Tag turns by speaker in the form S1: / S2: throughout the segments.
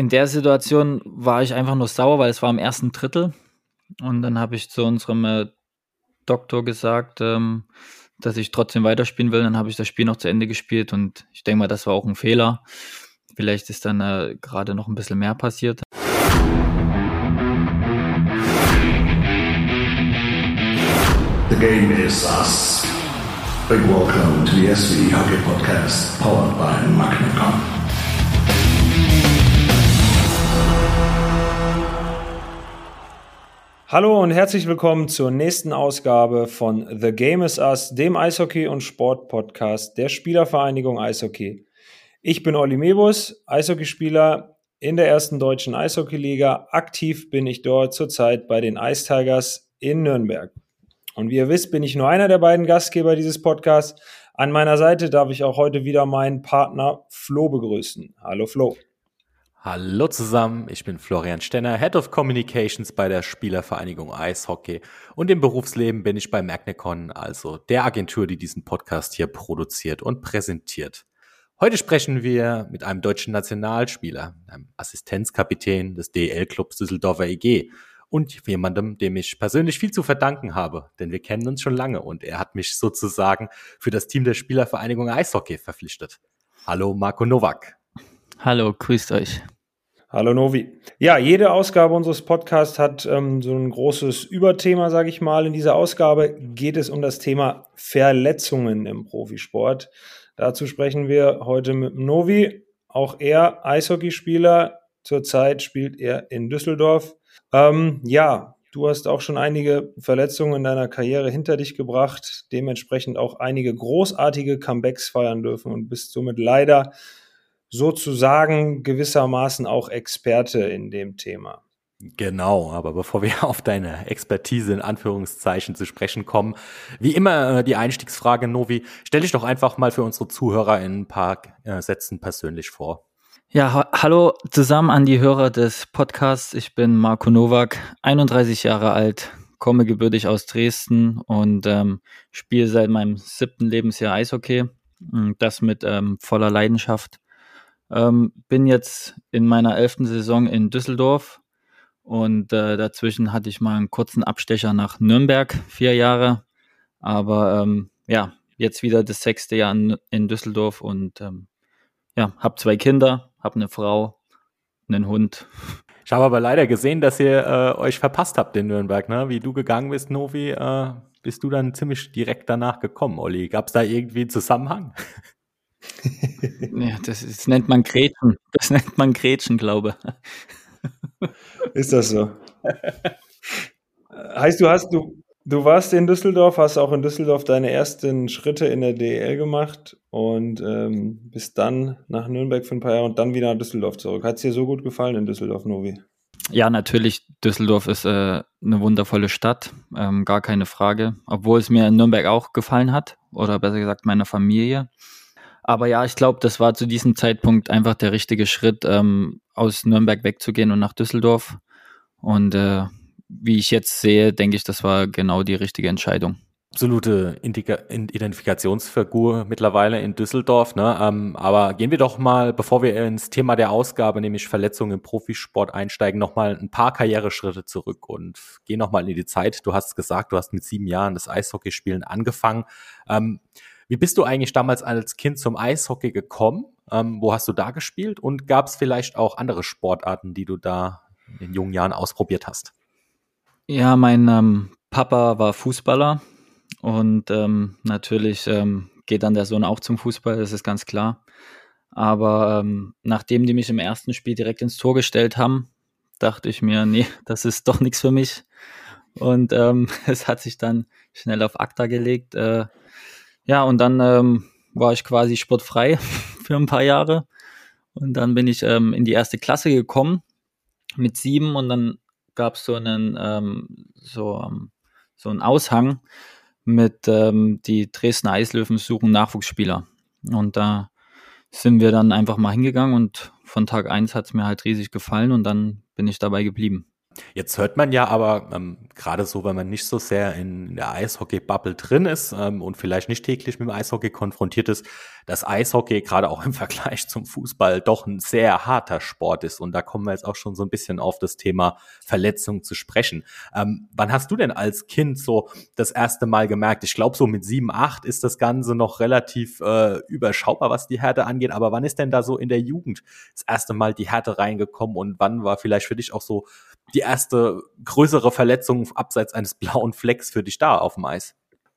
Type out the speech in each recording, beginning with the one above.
S1: in der Situation war ich einfach nur sauer, weil es war im ersten Drittel. Und dann habe ich zu unserem äh, Doktor gesagt, ähm, dass ich trotzdem weiterspielen will. Dann habe ich das Spiel noch zu Ende gespielt und ich denke mal, das war auch ein Fehler. Vielleicht ist dann äh, gerade noch ein bisschen mehr passiert.
S2: The game is us. Big welcome to the SV Hockey Podcast, powered by Magnacom.
S3: Hallo und herzlich willkommen zur nächsten Ausgabe von The Game is Us, dem Eishockey- und Sport-Podcast der Spielervereinigung Eishockey. Ich bin Olli Mebus, Eishockeyspieler in der ersten deutschen Eishockeyliga. Aktiv bin ich dort zurzeit bei den Ice Tigers in Nürnberg. Und wie ihr wisst, bin ich nur einer der beiden Gastgeber dieses Podcasts. An meiner Seite darf ich auch heute wieder meinen Partner Flo begrüßen. Hallo Flo.
S4: Hallo zusammen, ich bin Florian Stenner, Head of Communications bei der Spielervereinigung Eishockey und im Berufsleben bin ich bei Magnecon, also der Agentur, die diesen Podcast hier produziert und präsentiert. Heute sprechen wir mit einem deutschen Nationalspieler, einem Assistenzkapitän des DL-Clubs Düsseldorfer EG und jemandem, dem ich persönlich viel zu verdanken habe, denn wir kennen uns schon lange und er hat mich sozusagen für das Team der Spielervereinigung Eishockey verpflichtet. Hallo Marco Nowak.
S1: Hallo, grüßt euch.
S3: Hallo Novi. Ja, jede Ausgabe unseres Podcasts hat ähm, so ein großes Überthema, sage ich mal. In dieser Ausgabe geht es um das Thema Verletzungen im Profisport. Dazu sprechen wir heute mit Novi. Auch er Eishockeyspieler. Zurzeit spielt er in Düsseldorf. Ähm, ja, du hast auch schon einige Verletzungen in deiner Karriere hinter dich gebracht, dementsprechend auch einige großartige Comebacks feiern dürfen und bist somit leider sozusagen gewissermaßen auch Experte in dem Thema.
S4: Genau, aber bevor wir auf deine Expertise in Anführungszeichen zu sprechen kommen, wie immer äh, die Einstiegsfrage, Novi, stell dich doch einfach mal für unsere Zuhörer in ein paar äh, Sätzen persönlich vor.
S1: Ja, ha hallo zusammen an die Hörer des Podcasts. Ich bin Marco Nowak, 31 Jahre alt, komme gebürtig aus Dresden und ähm, spiele seit meinem siebten Lebensjahr Eishockey. Das mit ähm, voller Leidenschaft. Ähm, bin jetzt in meiner elften Saison in Düsseldorf und äh, dazwischen hatte ich mal einen kurzen Abstecher nach Nürnberg, vier Jahre. Aber ähm, ja, jetzt wieder das sechste Jahr in, in Düsseldorf und ähm, ja, habe zwei Kinder, habe eine Frau, einen Hund.
S4: Ich habe aber leider gesehen, dass ihr äh, euch verpasst habt in Nürnberg, ne? Wie du gegangen bist, Novi, äh, bist du dann ziemlich direkt danach gekommen, Olli. Gab es da irgendwie einen Zusammenhang?
S1: ja, das, ist, das, nennt man Gretchen. Das nennt man Gretchen, glaube
S3: Ist das so? heißt, du hast, du, du warst in Düsseldorf, hast auch in Düsseldorf deine ersten Schritte in der DL gemacht und ähm, bist dann nach Nürnberg für ein paar Jahre und dann wieder nach Düsseldorf zurück. Hat es dir so gut gefallen in Düsseldorf, Novi?
S1: Ja, natürlich. Düsseldorf ist äh, eine wundervolle Stadt, ähm, gar keine Frage. Obwohl es mir in Nürnberg auch gefallen hat, oder besser gesagt meiner Familie. Aber ja, ich glaube, das war zu diesem Zeitpunkt einfach der richtige Schritt, ähm, aus Nürnberg wegzugehen und nach Düsseldorf. Und äh, wie ich jetzt sehe, denke ich, das war genau die richtige Entscheidung.
S4: Absolute Identifikationsfigur mittlerweile in Düsseldorf. Ne? Ähm, aber gehen wir doch mal, bevor wir ins Thema der Ausgabe, nämlich Verletzungen im Profisport einsteigen, noch mal ein paar Karriereschritte zurück und gehen noch mal in die Zeit. Du hast gesagt, du hast mit sieben Jahren das Eishockeyspielen angefangen. Ähm, wie bist du eigentlich damals als Kind zum Eishockey gekommen? Ähm, wo hast du da gespielt? Und gab es vielleicht auch andere Sportarten, die du da in jungen Jahren ausprobiert hast?
S1: Ja, mein ähm, Papa war Fußballer und ähm, natürlich ähm, geht dann der Sohn auch zum Fußball, das ist ganz klar. Aber ähm, nachdem die mich im ersten Spiel direkt ins Tor gestellt haben, dachte ich mir, nee, das ist doch nichts für mich. Und ähm, es hat sich dann schnell auf Akta gelegt. Äh, ja, und dann ähm, war ich quasi sportfrei für ein paar Jahre. Und dann bin ich ähm, in die erste Klasse gekommen mit sieben und dann gab es so einen ähm, so, ähm, so einen Aushang mit ähm, die Dresdner Eislöwen suchen Nachwuchsspieler. Und da sind wir dann einfach mal hingegangen und von Tag eins hat es mir halt riesig gefallen und dann bin ich dabei geblieben.
S4: Jetzt hört man ja aber, ähm, gerade so, wenn man nicht so sehr in der Eishockey-Bubble drin ist ähm, und vielleicht nicht täglich mit dem Eishockey konfrontiert ist, dass Eishockey gerade auch im Vergleich zum Fußball doch ein sehr harter Sport ist. Und da kommen wir jetzt auch schon so ein bisschen auf das Thema Verletzung zu sprechen. Ähm, wann hast du denn als Kind so das erste Mal gemerkt? Ich glaube, so mit sieben, acht ist das Ganze noch relativ äh, überschaubar, was die Härte angeht. Aber wann ist denn da so in der Jugend das erste Mal die Härte reingekommen und wann war vielleicht für dich auch so die erste größere Verletzung abseits eines blauen Flecks für dich da auf dem Eis?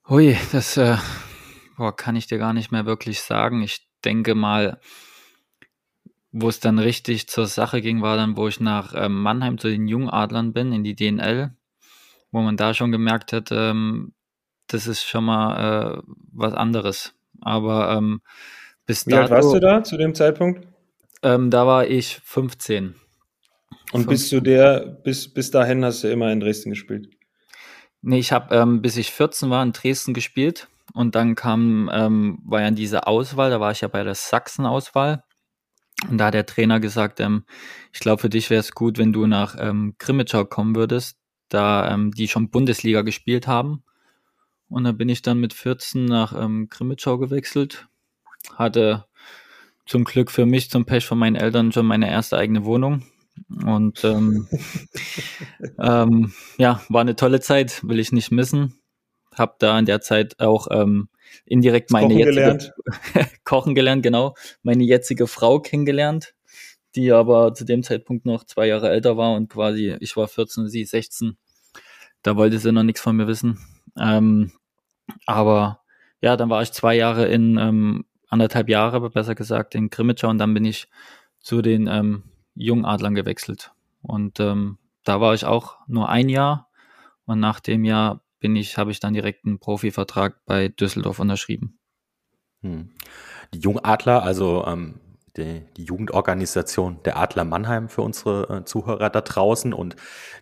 S1: Hui, das äh, boah, kann ich dir gar nicht mehr wirklich sagen. Ich denke mal, wo es dann richtig zur Sache ging, war dann, wo ich nach ähm, Mannheim zu den Jungadlern bin, in die DNL, wo man da schon gemerkt hat, ähm, das ist schon mal äh, was anderes. Aber ähm, bis
S3: Wie alt warst du da zu dem Zeitpunkt?
S1: Ähm, da war ich 15.
S3: Und bis zu der, bis, bis dahin hast du immer in Dresden gespielt?
S1: Nee, ich habe, ähm, bis ich 14 war, in Dresden gespielt. Und dann kam, ähm, war ja diese Auswahl, da war ich ja bei der Sachsen-Auswahl. Und da hat der Trainer gesagt, ähm, ich glaube, für dich wäre es gut, wenn du nach ähm, Grimmitschau kommen würdest, da ähm, die schon Bundesliga gespielt haben. Und da bin ich dann mit 14 nach ähm, Grimmitschau gewechselt. Hatte zum Glück für mich, zum Pech von meinen Eltern schon meine erste eigene Wohnung. Und ähm, ähm, ja, war eine tolle Zeit, will ich nicht missen. Hab da in der Zeit auch ähm, indirekt meine
S3: Kochen
S1: jetzige
S3: gelernt.
S1: Kochen gelernt, genau, meine jetzige Frau kennengelernt, die aber zu dem Zeitpunkt noch zwei Jahre älter war und quasi, ich war 14, sie 16. Da wollte sie noch nichts von mir wissen. Ähm, aber ja, dann war ich zwei Jahre in, ähm, anderthalb Jahre, besser gesagt, in Grimmitschau und dann bin ich zu den ähm, Jungadlern gewechselt. Und ähm, da war ich auch nur ein Jahr und nach dem Jahr bin ich, habe ich dann direkt einen Profivertrag bei Düsseldorf unterschrieben.
S4: Hm. Die Jungadler, also ähm, die, die Jugendorganisation der Adler Mannheim für unsere äh, Zuhörer da draußen. Und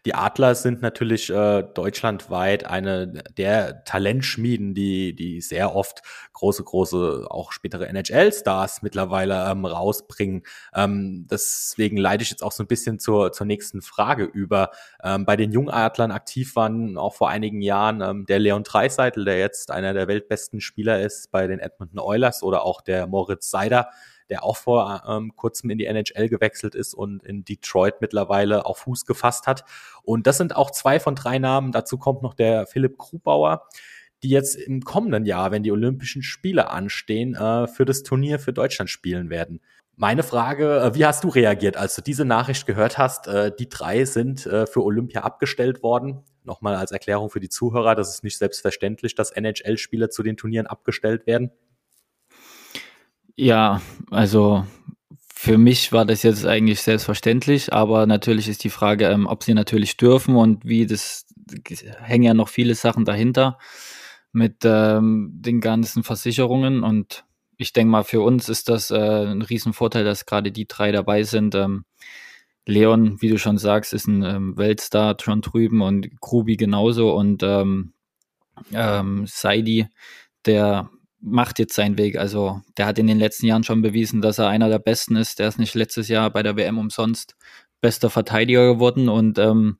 S4: die Adler sind natürlich äh, deutschlandweit eine der Talentschmieden, die, die sehr oft große, große, auch spätere NHL-Stars mittlerweile ähm, rausbringen. Ähm, deswegen leite ich jetzt auch so ein bisschen zur, zur nächsten Frage über. Ähm, bei den Jungadlern aktiv waren auch vor einigen Jahren ähm, der Leon Dreiseitel, der jetzt einer der weltbesten Spieler ist bei den Edmonton Oilers oder auch der Moritz Seider, der auch vor ähm, kurzem in die NHL gewechselt ist und in Detroit mittlerweile auch Fuß gefasst hat. Und das sind auch zwei von drei Namen. Dazu kommt noch der Philipp Krubauer, die jetzt im kommenden Jahr, wenn die Olympischen Spiele anstehen, äh, für das Turnier für Deutschland spielen werden. Meine Frage, äh, wie hast du reagiert, als du diese Nachricht gehört hast? Äh, die drei sind für Olympia abgestellt worden. Nochmal als Erklärung für die Zuhörer, das ist nicht selbstverständlich, dass NHL-Spieler zu den Turnieren abgestellt werden.
S1: Ja, also für mich war das jetzt eigentlich selbstverständlich, aber natürlich ist die Frage, ähm, ob sie natürlich dürfen und wie das hängen ja noch viele Sachen dahinter mit ähm, den ganzen Versicherungen und ich denke mal, für uns ist das äh, ein Riesenvorteil, dass gerade die drei dabei sind. Ähm, Leon, wie du schon sagst, ist ein ähm, Weltstar schon drüben und Krubi genauso und ähm, ähm, Saidi, der macht jetzt seinen Weg. Also der hat in den letzten Jahren schon bewiesen, dass er einer der Besten ist. Der ist nicht letztes Jahr bei der WM umsonst bester Verteidiger geworden und ähm,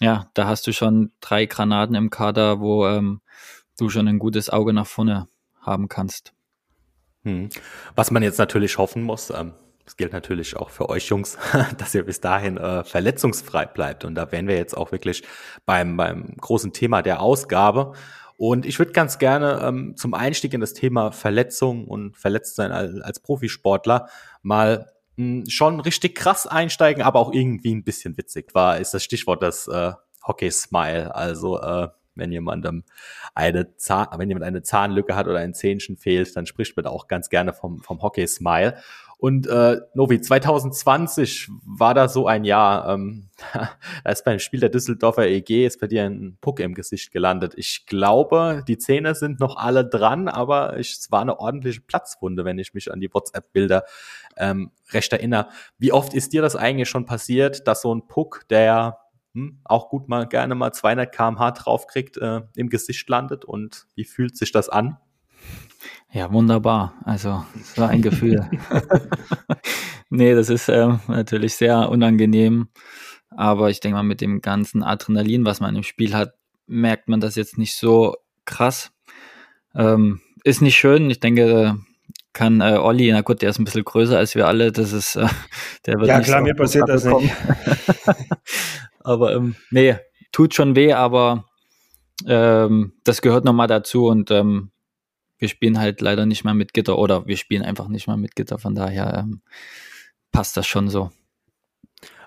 S1: ja, da hast du schon drei Granaten im Kader, wo ähm, du schon ein gutes Auge nach vorne haben kannst.
S4: Hm. Was man jetzt natürlich hoffen muss, ähm, das gilt natürlich auch für euch Jungs, dass ihr bis dahin äh, verletzungsfrei bleibt. Und da wären wir jetzt auch wirklich beim, beim großen Thema der Ausgabe. Und ich würde ganz gerne ähm, zum Einstieg in das Thema Verletzung und Verletztsein als, als Profisportler mal mh, hm, schon richtig krass einsteigen, aber auch irgendwie ein bisschen witzig war, ist das Stichwort das äh, Hockey Smile. Also äh, wenn jemandem eine Zahn, wenn jemand eine Zahnlücke hat oder ein Zähnchen fehlt, dann spricht man auch ganz gerne vom, vom Hockey Smile. Und äh, Novi, 2020 war da so ein Jahr. Ähm, da ist beim Spiel der Düsseldorfer EG ist bei dir ein Puck im Gesicht gelandet. Ich glaube, die Zähne sind noch alle dran, aber ich, es war eine ordentliche Platzwunde, wenn ich mich an die WhatsApp-Bilder ähm, recht erinnere. Wie oft ist dir das eigentlich schon passiert, dass so ein Puck, der hm, auch gut mal gerne mal 200 kmh draufkriegt, äh, im Gesicht landet und wie fühlt sich das an?
S1: Ja, wunderbar. Also, es war ein Gefühl. nee, das ist ähm, natürlich sehr unangenehm. Aber ich denke mal, mit dem ganzen Adrenalin, was man im Spiel hat, merkt man das jetzt nicht so krass. Ähm, ist nicht schön. Ich denke, kann äh, Olli, na gut, der ist ein bisschen größer als wir alle, das ist, äh, der wird
S3: Ja, klar, so mir passiert das nicht.
S1: aber ähm, nee, tut schon weh, aber ähm, das gehört nochmal dazu und ähm, wir spielen halt leider nicht mehr mit Gitter oder wir spielen einfach nicht mehr mit Gitter, von daher ähm, passt das schon so.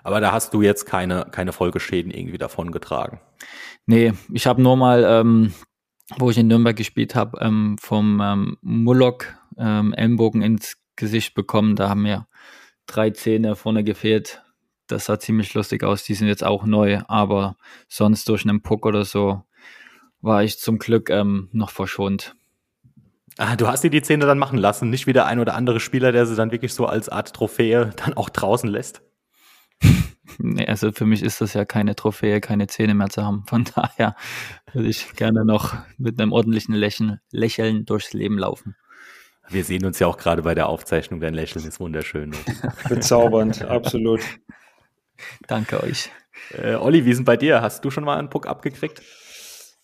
S4: Aber da hast du jetzt keine, keine Folgeschäden irgendwie davon getragen.
S1: Nee, ich habe nur mal, ähm, wo ich in Nürnberg gespielt habe, ähm, vom ähm, Mullock ähm, Ellenbogen ins Gesicht bekommen. Da haben mir drei Zähne vorne gefehlt. Das sah ziemlich lustig aus. Die sind jetzt auch neu, aber sonst durch einen Puck oder so war ich zum Glück ähm, noch verschont.
S4: Ah, du hast dir die Zähne dann machen lassen, nicht wie der ein oder andere Spieler, der sie dann wirklich so als Art Trophäe dann auch draußen lässt.
S1: nee, also für mich ist das ja keine Trophäe, keine Zähne mehr zu haben. Von daher würde ich gerne noch mit einem ordentlichen Lächeln, Lächeln durchs Leben laufen.
S4: Wir sehen uns ja auch gerade bei der Aufzeichnung, dein Lächeln ist wunderschön.
S3: Bezaubernd, absolut.
S1: Danke euch.
S4: Äh, Olli, wie ist denn bei dir? Hast du schon mal einen Puck abgekriegt?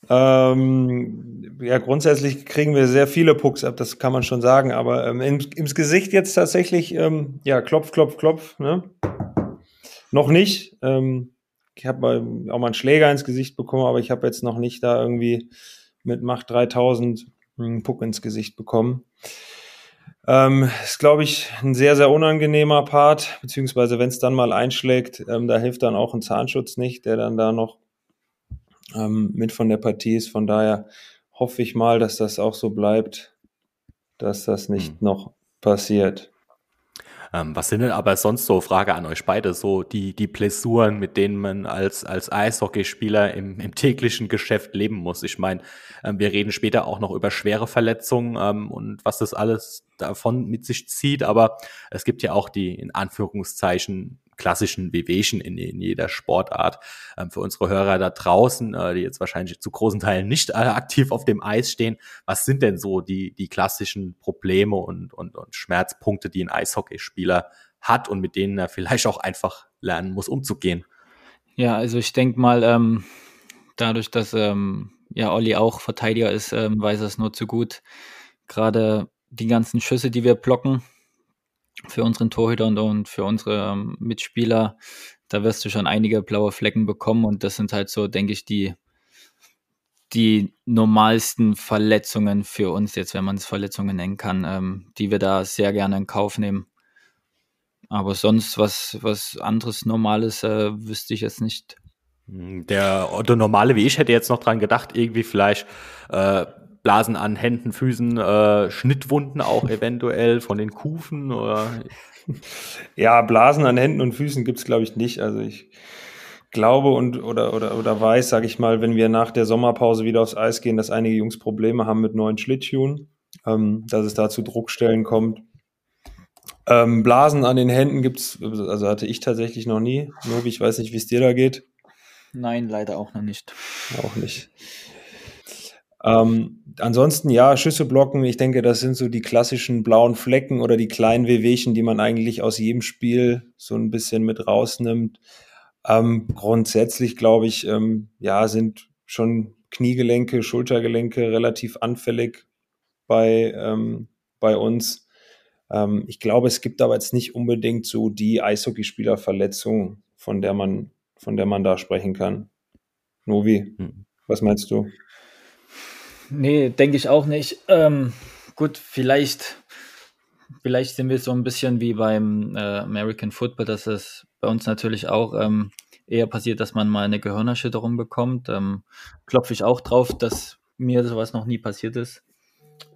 S3: Ähm, ja, grundsätzlich kriegen wir sehr viele Pucks ab, das kann man schon sagen, aber ähm, ins, ins Gesicht jetzt tatsächlich, ähm, ja, klopf, klopf, klopf, ne? Noch nicht. Ähm, ich habe auch mal einen Schläger ins Gesicht bekommen, aber ich habe jetzt noch nicht da irgendwie mit Macht 3000 einen Puck ins Gesicht bekommen. Ähm, ist, glaube ich, ein sehr, sehr unangenehmer Part, beziehungsweise wenn es dann mal einschlägt, ähm, da hilft dann auch ein Zahnschutz nicht, der dann da noch ähm, mit von der Partie ist. Von daher hoffe ich mal, dass das auch so bleibt, dass das nicht hm. noch passiert.
S4: Ähm, was sind denn aber sonst so, Frage an euch beide, so die, die Blessuren, mit denen man als, als Eishockeyspieler im, im täglichen Geschäft leben muss? Ich meine, ähm, wir reden später auch noch über schwere Verletzungen ähm, und was das alles davon mit sich zieht, aber es gibt ja auch die, in Anführungszeichen, klassischen Wehwehchen in, in jeder Sportart. Ähm, für unsere Hörer da draußen, äh, die jetzt wahrscheinlich zu großen Teilen nicht äh, aktiv auf dem Eis stehen, was sind denn so die, die klassischen Probleme und, und, und Schmerzpunkte, die ein Eishockeyspieler hat und mit denen er vielleicht auch einfach lernen muss, umzugehen?
S1: Ja, also ich denke mal, ähm, dadurch, dass ähm, ja Olli auch Verteidiger ist, ähm, weiß er es nur zu gut. Gerade die ganzen Schüsse, die wir blocken, für unseren Torhüter und, für unsere ähm, Mitspieler, da wirst du schon einige blaue Flecken bekommen und das sind halt so, denke ich, die, die normalsten Verletzungen für uns jetzt, wenn man es Verletzungen nennen kann, ähm, die wir da sehr gerne in Kauf nehmen. Aber sonst was, was anderes Normales äh, wüsste ich jetzt nicht.
S4: Der, der normale wie ich hätte jetzt noch dran gedacht, irgendwie vielleicht äh, Blasen an Händen, Füßen, äh, Schnittwunden auch eventuell von den Kufen oder?
S3: Ja, Blasen an Händen und Füßen gibt's glaube ich nicht. Also ich glaube und oder oder oder weiß, sage ich mal, wenn wir nach der Sommerpause wieder aufs Eis gehen, dass einige Jungs Probleme haben mit neuen Schlittschuhen, ähm, dass es da zu Druckstellen kommt. Ähm, Blasen an den Händen gibt's, also hatte ich tatsächlich noch nie. Novi, ich weiß nicht, wie es dir da geht.
S1: Nein, leider auch noch nicht.
S3: Auch nicht. Ähm, ansonsten ja, Schüsse blocken, ich denke, das sind so die klassischen blauen Flecken oder die kleinen Wehwehchen, die man eigentlich aus jedem Spiel so ein bisschen mit rausnimmt. Ähm, grundsätzlich glaube ich, ähm, ja, sind schon Kniegelenke, Schultergelenke relativ anfällig bei, ähm, bei uns. Ähm, ich glaube, es gibt aber jetzt nicht unbedingt so die Eishockeyspielerverletzung, von der man, von der man da sprechen kann. Novi, hm. was meinst du?
S1: Nee, denke ich auch nicht. Ähm, gut, vielleicht, vielleicht sind wir so ein bisschen wie beim äh, American Football, dass es bei uns natürlich auch ähm, eher passiert, dass man mal eine Gehirnerschütterung bekommt. Ähm, Klopfe ich auch drauf, dass mir sowas noch nie passiert ist.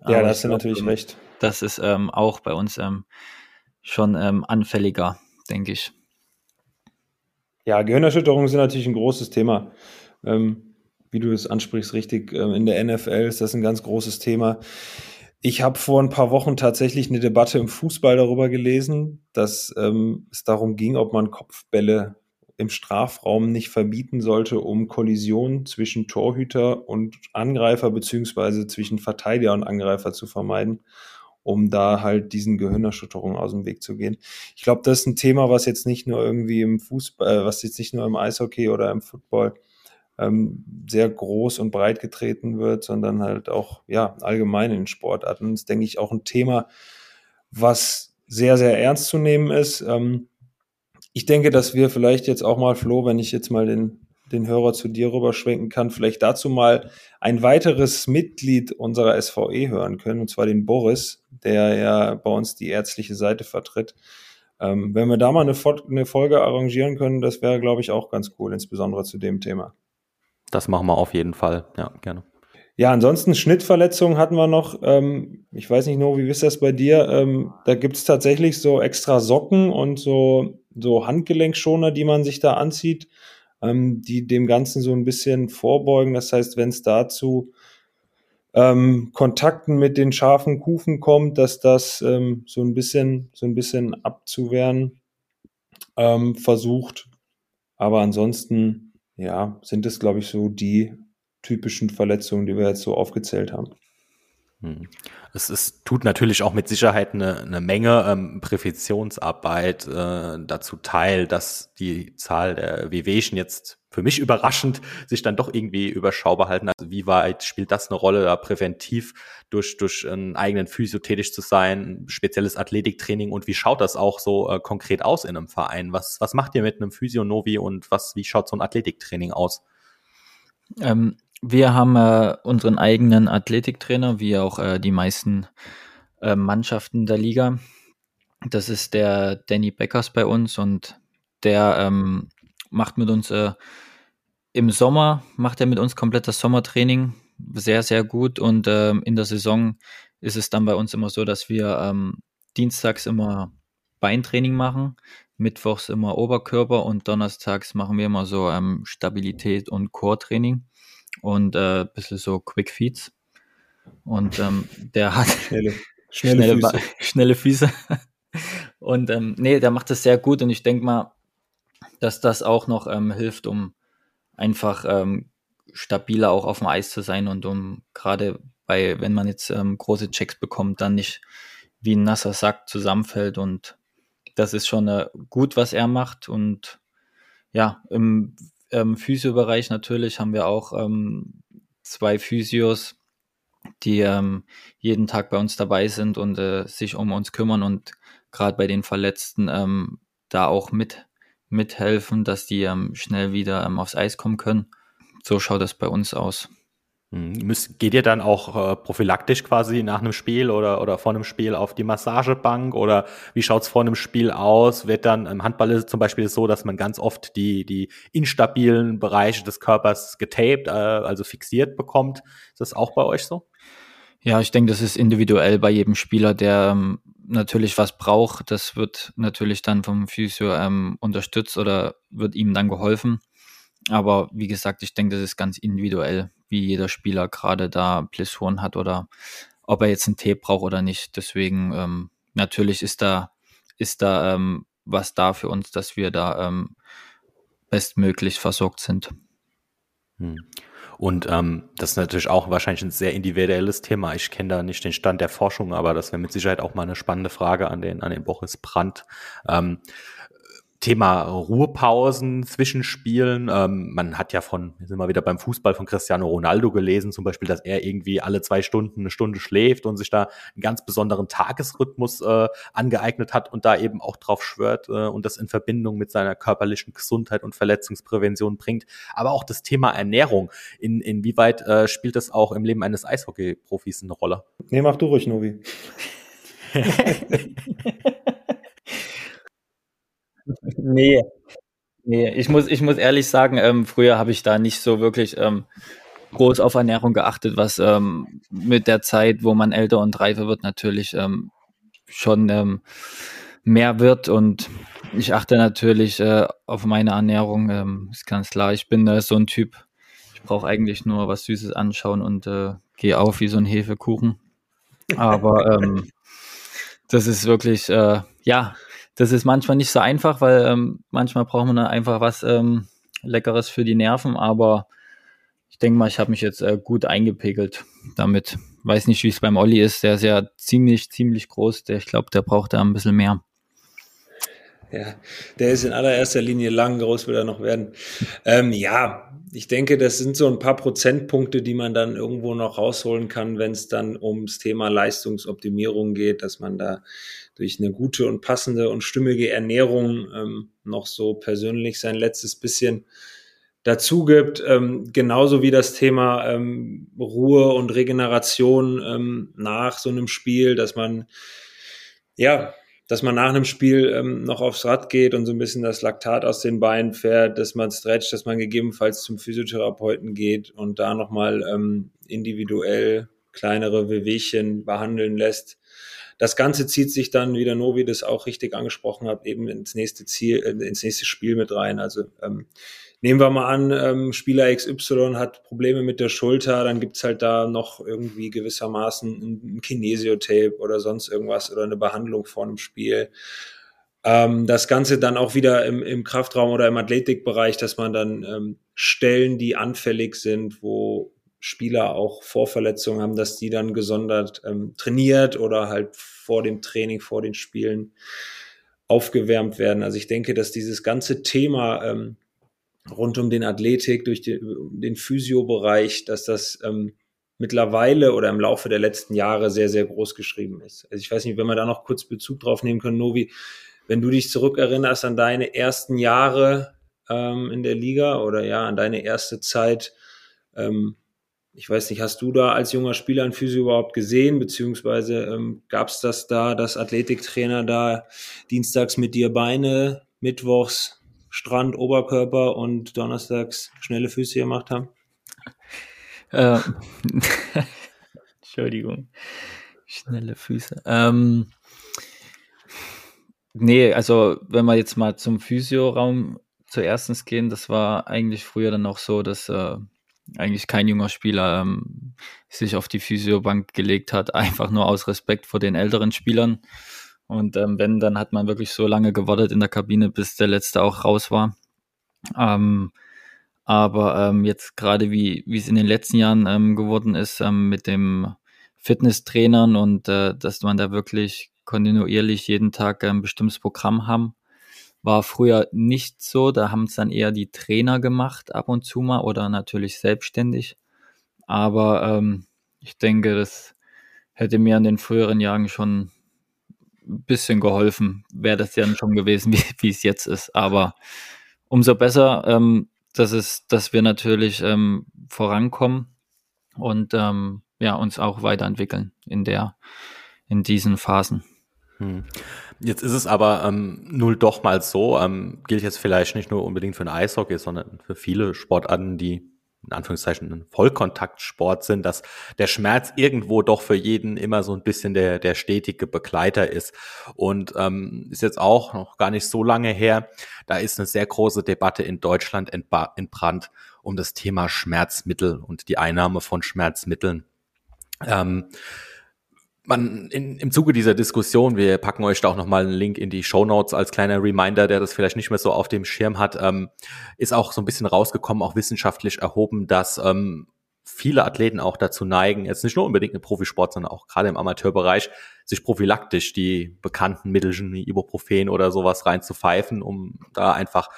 S3: Ja, da hast du natürlich ähm, recht.
S1: Das ist ähm, auch bei uns ähm, schon ähm, anfälliger, denke ich.
S3: Ja, Gehirnerschütterungen sind natürlich ein großes Thema. Ähm, wie du es ansprichst, richtig, ähm, in der NFL ist das ein ganz großes Thema. Ich habe vor ein paar Wochen tatsächlich eine Debatte im Fußball darüber gelesen, dass ähm, es darum ging, ob man Kopfbälle im Strafraum nicht verbieten sollte, um Kollisionen zwischen Torhüter und Angreifer beziehungsweise zwischen Verteidiger und Angreifer zu vermeiden. um da halt diesen Gehirnerschütterungen aus dem Weg zu gehen. Ich glaube, das ist ein Thema, was jetzt nicht nur irgendwie im Fußball, äh, was jetzt nicht nur im Eishockey oder im Football ähm, sehr groß und breit getreten wird, sondern halt auch ja allgemein in Sportarten. Das ist, denke ich, auch ein Thema, was sehr, sehr ernst zu nehmen ist. Ähm, ich denke, dass wir vielleicht jetzt auch mal, Flo, wenn ich jetzt mal den, den Hörer zu dir rüberschwenken kann, vielleicht dazu mal ein weiteres Mitglied unserer SVE hören können, und zwar den Boris, der ja bei uns die ärztliche Seite vertritt. Ähm, wenn wir da mal eine, eine Folge arrangieren können, das wäre, glaube ich, auch ganz cool, insbesondere zu dem Thema.
S4: Das machen wir auf jeden Fall, ja, gerne.
S3: Ja, ansonsten Schnittverletzungen hatten wir noch. Ähm, ich weiß nicht, nur, wie ist das bei dir? Ähm, da gibt es tatsächlich so extra Socken und so, so Handgelenkschoner, die man sich da anzieht, ähm, die dem Ganzen so ein bisschen vorbeugen. Das heißt, wenn es dazu ähm, Kontakten mit den scharfen Kufen kommt, dass das ähm, so ein bisschen, so ein bisschen abzuwehren ähm, versucht. Aber ansonsten, ja, sind es, glaube ich, so die typischen Verletzungen, die wir jetzt so aufgezählt haben.
S4: Hm. Es, es tut natürlich auch mit Sicherheit eine, eine Menge ähm, Präventionsarbeit äh, dazu teil, dass die Zahl der Wehwehchen jetzt für mich überraschend sich dann doch irgendwie überschaubar halten. Also wie weit spielt das eine Rolle, da präventiv durch, durch einen eigenen Physio tätig zu sein, spezielles Athletiktraining und wie schaut das auch so äh, konkret aus in einem Verein? Was, was macht ihr mit einem Physio Novi und was, wie schaut so ein Athletiktraining aus?
S1: Ähm, wir haben äh, unseren eigenen Athletiktrainer, wie auch äh, die meisten äh, Mannschaften der Liga. Das ist der Danny Beckers bei uns und der ähm, macht mit uns äh, im Sommer, macht er mit uns komplett das Sommertraining sehr, sehr gut und ähm, in der Saison ist es dann bei uns immer so, dass wir ähm, dienstags immer Beintraining machen, mittwochs immer Oberkörper und donnerstags machen wir immer so ähm, Stabilität und Core-Training und äh, bisschen so Quick Feeds. Und ähm, der hat
S3: schnelle, schnelle, schnelle, Füße.
S1: schnelle Füße. und ähm, nee, der macht das sehr gut und ich denke mal, dass das auch noch ähm, hilft, um einfach ähm, stabiler auch auf dem Eis zu sein und um gerade bei, wenn man jetzt ähm, große Checks bekommt, dann nicht wie ein nasser Sack zusammenfällt und das ist schon äh, gut, was er macht und ja, im ähm, Physio-Bereich natürlich haben wir auch ähm, zwei Physios, die ähm, jeden Tag bei uns dabei sind und äh, sich um uns kümmern und gerade bei den Verletzten ähm, da auch mit mithelfen, dass die ähm, schnell wieder ähm, aufs Eis kommen können. So schaut das bei uns aus.
S4: Hm, geht ihr dann auch äh, prophylaktisch quasi nach einem Spiel oder, oder vor einem Spiel auf die Massagebank oder wie schaut's vor einem Spiel aus? Wird dann im Handball ist zum Beispiel so, dass man ganz oft die, die instabilen Bereiche des Körpers getaped, äh, also fixiert bekommt. Ist das auch bei euch so?
S1: Ja, ich denke, das ist individuell bei jedem Spieler, der ähm, natürlich was braucht. Das wird natürlich dann vom Physio ähm, unterstützt oder wird ihm dann geholfen. Aber wie gesagt, ich denke, das ist ganz individuell, wie jeder Spieler gerade da Blessuren hat oder ob er jetzt einen Tee braucht oder nicht. Deswegen ähm, natürlich ist da ist da ähm, was da für uns, dass wir da ähm, bestmöglich versorgt sind.
S4: Hm. Und ähm, das ist natürlich auch wahrscheinlich ein sehr individuelles Thema. Ich kenne da nicht den Stand der Forschung, aber das wäre mit Sicherheit auch mal eine spannende Frage an den, an den Boris Brandt. Ähm, Thema Ruhepausen zwischen Spielen. Ähm, man hat ja von, wir sind mal wieder beim Fußball von Cristiano Ronaldo gelesen, zum Beispiel, dass er irgendwie alle zwei Stunden eine Stunde schläft und sich da einen ganz besonderen Tagesrhythmus äh, angeeignet hat und da eben auch drauf schwört äh, und das in Verbindung mit seiner körperlichen Gesundheit und Verletzungsprävention bringt. Aber auch das Thema Ernährung. In, inwieweit äh, spielt das auch im Leben eines Eishockey-Profis eine Rolle?
S3: Nee, mach du ruhig, Novi.
S1: nee. Nee, ich muss, ich muss ehrlich sagen, ähm, früher habe ich da nicht so wirklich ähm, groß auf Ernährung geachtet, was ähm, mit der Zeit, wo man älter und reifer wird, natürlich ähm, schon ähm, mehr wird. Und ich achte natürlich äh, auf meine Ernährung. Ähm, ist ganz klar, ich bin äh, so ein Typ, ich brauche eigentlich nur was Süßes anschauen und äh, gehe auf wie so ein Hefekuchen. Aber das ist wirklich, äh, ja, das ist manchmal nicht so einfach, weil ähm, manchmal braucht man einfach was ähm, Leckeres für die Nerven, aber ich denke mal, ich habe mich jetzt äh, gut eingepegelt damit, weiß nicht, wie es beim Olli ist. Der ist ja ziemlich, ziemlich groß. Der, ich glaube, der braucht da ein bisschen mehr.
S3: Ja, der ist in allererster Linie lang, groß will er noch werden. Ähm, ja, ich denke, das sind so ein paar Prozentpunkte, die man dann irgendwo noch rausholen kann, wenn es dann ums Thema Leistungsoptimierung geht, dass man da durch eine gute und passende und stimmige Ernährung ähm, noch so persönlich sein letztes bisschen dazu gibt, ähm, genauso wie das Thema ähm, Ruhe und Regeneration ähm, nach so einem Spiel, dass man ja dass man nach einem Spiel ähm, noch aufs Rad geht und so ein bisschen das Laktat aus den Beinen fährt, dass man stretcht, dass man gegebenenfalls zum Physiotherapeuten geht und da nochmal ähm, individuell kleinere Wehwehchen behandeln lässt. Das Ganze zieht sich dann, wie der Novi das auch richtig angesprochen hat, eben ins nächste Ziel, äh, ins nächste Spiel mit rein. Also ähm, nehmen wir mal an, ähm, Spieler XY hat Probleme mit der Schulter, dann gibt's halt da noch irgendwie gewissermaßen ein, ein Kinesiotape oder sonst irgendwas oder eine Behandlung vor einem Spiel. Ähm, das Ganze dann auch wieder im, im Kraftraum oder im Athletikbereich, dass man dann ähm, Stellen, die anfällig sind, wo Spieler auch Vorverletzungen haben, dass die dann gesondert ähm, trainiert oder halt vor dem Training, vor den Spielen aufgewärmt werden. Also ich denke, dass dieses ganze Thema ähm, rund um den Athletik, durch den, den Physiobereich, dass das ähm, mittlerweile oder im Laufe der letzten Jahre sehr, sehr groß geschrieben ist. Also ich weiß nicht, wenn wir da noch kurz Bezug drauf nehmen können, Novi, wenn du dich zurückerinnerst an deine ersten Jahre ähm, in der Liga oder ja, an deine erste Zeit, ähm, ich weiß nicht, hast du da als junger Spieler ein Physio überhaupt gesehen, beziehungsweise ähm, gab es das da, dass Athletiktrainer da dienstags mit dir Beine, mittwochs Strand, Oberkörper und donnerstags schnelle Füße gemacht haben?
S1: Äh, Entschuldigung. Schnelle Füße. Ähm, nee, also wenn wir jetzt mal zum Physioraum zuerstens gehen, das war eigentlich früher dann auch so, dass äh, eigentlich kein junger Spieler ähm, sich auf die Physiobank gelegt hat, einfach nur aus Respekt vor den älteren Spielern. Und ähm, wenn, dann hat man wirklich so lange gewartet in der Kabine, bis der letzte auch raus war. Ähm, aber ähm, jetzt gerade wie es in den letzten Jahren ähm, geworden ist ähm, mit dem Fitnesstrainern und äh, dass man da wirklich kontinuierlich jeden Tag ein bestimmtes Programm haben, war früher nicht so. Da haben es dann eher die Trainer gemacht ab und zu mal oder natürlich selbstständig. Aber ähm, ich denke, das hätte mir in den früheren Jahren schon bisschen geholfen, wäre das ja schon gewesen, wie, es jetzt ist. Aber umso besser, ähm, dass es, dass wir natürlich ähm, vorankommen und ähm, ja, uns auch weiterentwickeln in der, in diesen Phasen.
S4: Hm. Jetzt ist es aber ähm, null doch mal so, ähm, gilt jetzt vielleicht nicht nur unbedingt für ein Eishockey, sondern für viele Sportarten, die in Anführungszeichen ein Vollkontaktsport sind, dass der Schmerz irgendwo doch für jeden immer so ein bisschen der, der stetige Begleiter ist. Und ähm, ist jetzt auch noch gar nicht so lange her, da ist eine sehr große Debatte in Deutschland entbrannt um das Thema Schmerzmittel und die Einnahme von Schmerzmitteln. Ähm, man in, im Zuge dieser Diskussion, wir packen euch da auch nochmal einen Link in die Show Notes als kleiner Reminder, der das vielleicht nicht mehr so auf dem Schirm hat, ähm, ist auch so ein bisschen rausgekommen, auch wissenschaftlich erhoben, dass ähm, viele Athleten auch dazu neigen, jetzt nicht nur unbedingt im Profisport, sondern auch gerade im Amateurbereich, sich prophylaktisch die bekannten Mittelchen wie Ibuprofen oder sowas rein zu pfeifen, um da einfach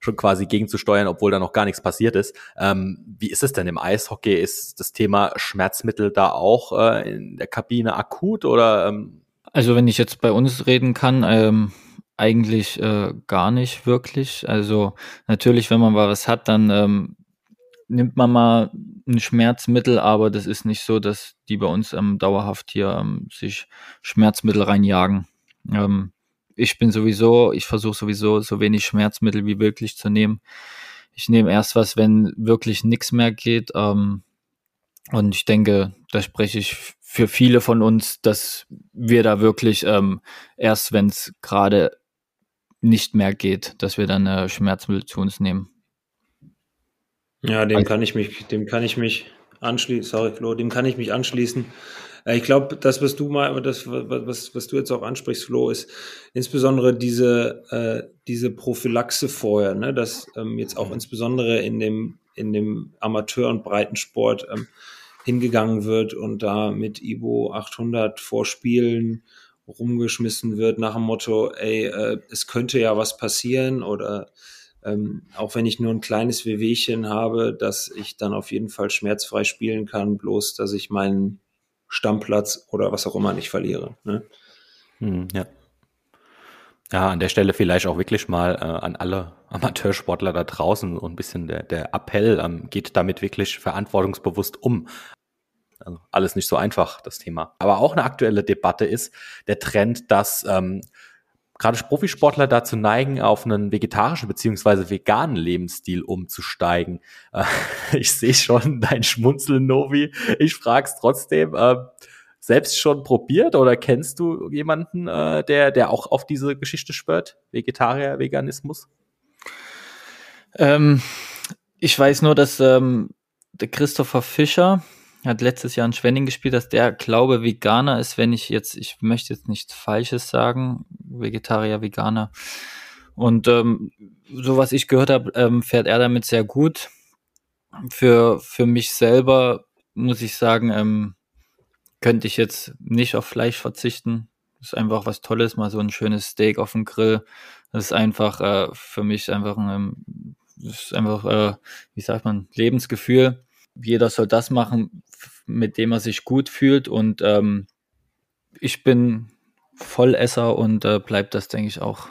S4: schon quasi gegenzusteuern, obwohl da noch gar nichts passiert ist. Ähm, wie ist es denn im Eishockey? Ist das Thema Schmerzmittel da auch äh, in der Kabine akut oder? Ähm?
S1: Also wenn ich jetzt bei uns reden kann, ähm, eigentlich äh, gar nicht wirklich. Also natürlich, wenn man mal was hat, dann ähm, nimmt man mal ein Schmerzmittel, aber das ist nicht so, dass die bei uns ähm, dauerhaft hier ähm, sich Schmerzmittel reinjagen. Ähm, ich bin sowieso, ich versuche sowieso so wenig Schmerzmittel wie möglich zu nehmen. Ich nehme erst was, wenn wirklich nichts mehr geht. Ähm, und ich denke, da spreche ich für viele von uns, dass wir da wirklich ähm, erst, wenn es gerade nicht mehr geht, dass wir dann äh, Schmerzmittel zu uns nehmen.
S3: Ja, dem kann ich mich, dem kann ich mich anschließen. Sorry, Flo, dem kann ich mich anschließen. Äh, ich glaube, das, was du mal, das, was, was du jetzt auch ansprichst, Flo, ist insbesondere diese, äh, diese Prophylaxe vorher, ne, dass ähm, jetzt auch insbesondere in dem, in dem Amateur- und Breitensport ähm, hingegangen wird und da mit Ibo 800 vor Spielen rumgeschmissen wird nach dem Motto, ey, äh, es könnte ja was passieren oder ähm, auch wenn ich nur ein kleines Wehwehchen habe, dass ich dann auf jeden Fall schmerzfrei spielen kann, bloß dass ich meinen Stammplatz oder was auch immer nicht verliere. Ne?
S4: Hm, ja. Ja, an der Stelle vielleicht auch wirklich mal äh, an alle Amateursportler da draußen und ein bisschen der, der Appell, ähm, geht damit wirklich verantwortungsbewusst um. Also alles nicht so einfach, das Thema. Aber auch eine aktuelle Debatte ist der Trend, dass ähm, gerade Profisportler dazu neigen, auf einen vegetarischen beziehungsweise veganen Lebensstil umzusteigen. Äh, ich sehe schon dein Schmunzeln, Novi. Ich frage es trotzdem. Äh, selbst schon probiert oder kennst du jemanden, äh, der, der auch auf diese Geschichte spürt? Vegetarier, Veganismus?
S1: Ähm, ich weiß nur, dass ähm, der Christopher Fischer hat letztes Jahr in Schwenning gespielt, dass der glaube Veganer ist, wenn ich jetzt, ich möchte jetzt nichts Falsches sagen, Vegetarier, Veganer. Und ähm, so was ich gehört habe, ähm, fährt er damit sehr gut. Für, für mich selber muss ich sagen, ähm, könnte ich jetzt nicht auf Fleisch verzichten. Das ist einfach was Tolles, mal so ein schönes Steak auf dem Grill. Das ist einfach äh, für mich einfach ein, ähm, das ist einfach, äh, wie sagt man, Lebensgefühl. Jeder soll das machen, mit dem er sich gut fühlt. Und ähm, ich bin Vollesser und äh, bleibt das, denke ich, auch.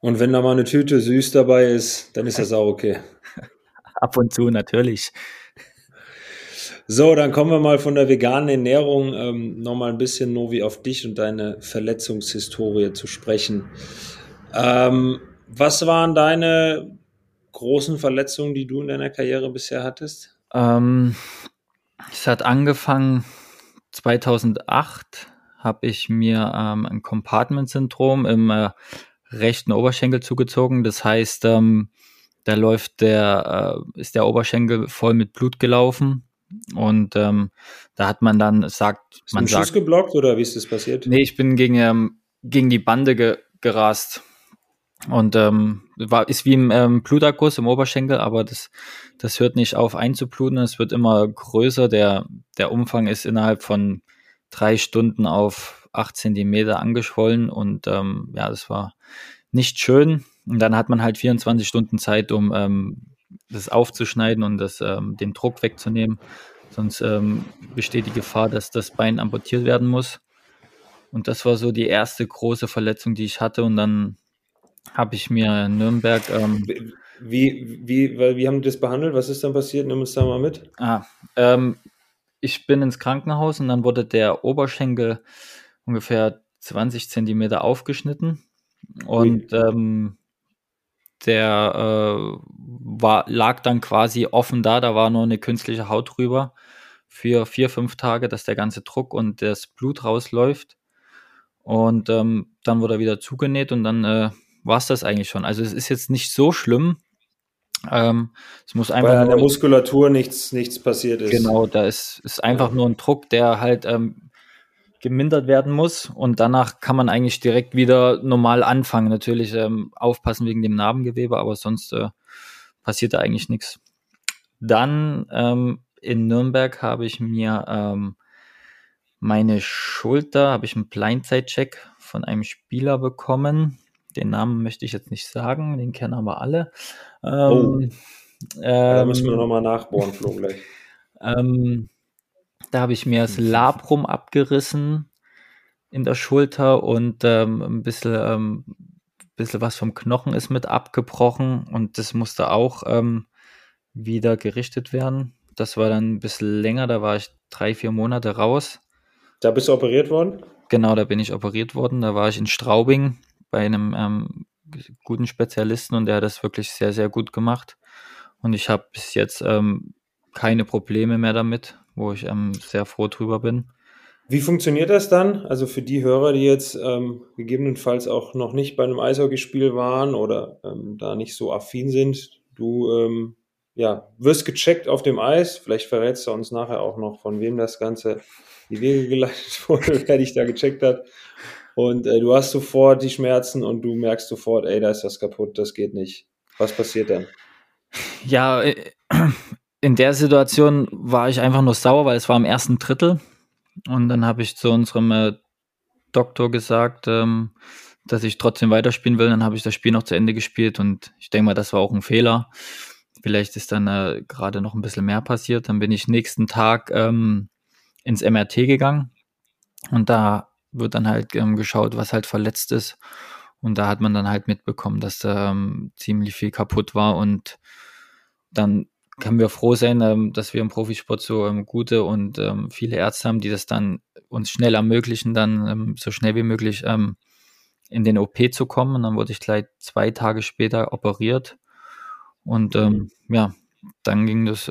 S3: Und wenn da mal eine Tüte süß dabei ist, dann ist das auch okay.
S1: Ab und zu natürlich.
S3: So, dann kommen wir mal von der veganen Ernährung ähm, nochmal ein bisschen, Novi, auf dich und deine Verletzungshistorie zu sprechen. Ähm, was waren deine großen Verletzungen, die du in deiner Karriere bisher hattest?
S1: Ähm, es hat angefangen 2008 habe ich mir ähm, ein Compartment-Syndrom im äh, rechten Oberschenkel zugezogen. Das heißt, ähm, da läuft der, äh, ist der Oberschenkel voll mit Blut gelaufen und ähm, da hat man dann sagt,
S3: ist
S1: man
S3: ein
S1: sagt,
S3: Schuss geblockt oder wie ist das passiert?
S1: nee, ich bin gegen ähm, gegen die Bande ge gerast und ähm, war ist wie ein ähm, Bluterguss im Oberschenkel, aber das das hört nicht auf einzubluten, es wird immer größer. Der der Umfang ist innerhalb von drei Stunden auf acht Zentimeter angeschwollen und ähm, ja, das war nicht schön. Und dann hat man halt 24 Stunden Zeit, um ähm, das aufzuschneiden und das, ähm, den Druck wegzunehmen. Sonst ähm, besteht die Gefahr, dass das Bein amputiert werden muss. Und das war so die erste große Verletzung, die ich hatte. Und dann habe ich mir in Nürnberg. Ähm,
S3: wie, wie, wie, wie haben die das behandelt? Was ist dann passiert? Nimm uns da mal mit.
S1: Ah, ähm, ich bin ins Krankenhaus und dann wurde der Oberschenkel ungefähr 20 Zentimeter aufgeschnitten. Und ähm, der äh, war, lag dann quasi offen da, da war nur eine künstliche Haut drüber für vier, fünf Tage, dass der ganze Druck und das Blut rausläuft. Und ähm, dann wurde er wieder zugenäht und dann äh, war es das eigentlich schon. Also es ist jetzt nicht so schlimm. Ähm, es muss einfach
S3: Weil an der Muskulatur nichts, nichts passiert ist.
S1: genau, da ist, ist einfach nur ein Druck, der halt ähm, gemindert werden muss und danach kann man eigentlich direkt wieder normal anfangen. Natürlich ähm, aufpassen wegen dem Narbengewebe, aber sonst äh, passiert da eigentlich nichts. Dann ähm, in Nürnberg habe ich mir ähm, meine Schulter, habe ich einen Blindside-Check von einem Spieler bekommen. Den Namen möchte ich jetzt nicht sagen, den kennen aber alle.
S3: Oh.
S1: Ähm,
S3: Da müssen wir
S1: ähm,
S3: nochmal nachbohren, Flo, gleich.
S1: ähm, da habe ich mir das Labrum abgerissen in der Schulter und ähm, ein bisschen, ähm, bisschen was vom Knochen ist mit abgebrochen und das musste auch ähm, wieder gerichtet werden. Das war dann ein bisschen länger, da war ich drei, vier Monate raus.
S3: Da bist du operiert worden?
S1: Genau, da bin ich operiert worden. Da war ich in Straubing bei einem ähm, guten Spezialisten und der hat das wirklich sehr, sehr gut gemacht. Und ich habe bis jetzt ähm, keine Probleme mehr damit, wo ich ähm, sehr froh drüber bin.
S3: Wie funktioniert das dann? Also für die Hörer, die jetzt ähm, gegebenenfalls auch noch nicht bei einem Eishockeyspiel waren oder ähm, da nicht so affin sind, du ähm, ja, wirst gecheckt auf dem Eis. Vielleicht verrätst du uns nachher auch noch, von wem das Ganze die Wege geleitet wurde, wer dich da gecheckt hat. Und äh, du hast sofort die Schmerzen und du merkst sofort, ey, da ist was kaputt, das geht nicht. Was passiert dann?
S1: Ja, äh, in der Situation war ich einfach nur sauer, weil es war im ersten Drittel. Und dann habe ich zu unserem äh, Doktor gesagt, ähm, dass ich trotzdem weiterspielen will. Dann habe ich das Spiel noch zu Ende gespielt und ich denke mal, das war auch ein Fehler. Vielleicht ist dann äh, gerade noch ein bisschen mehr passiert. Dann bin ich nächsten Tag ähm, ins MRT gegangen und da wird dann halt ähm, geschaut, was halt verletzt ist. Und da hat man dann halt mitbekommen, dass ähm, ziemlich viel kaputt war und dann können wir froh sein, ähm, dass wir im Profisport so ähm, gute und ähm, viele Ärzte haben, die das dann uns schnell ermöglichen, dann ähm, so schnell wie möglich in den OP zu kommen. Und dann wurde ich gleich zwei Tage später operiert. Und ähm, ja, dann ging das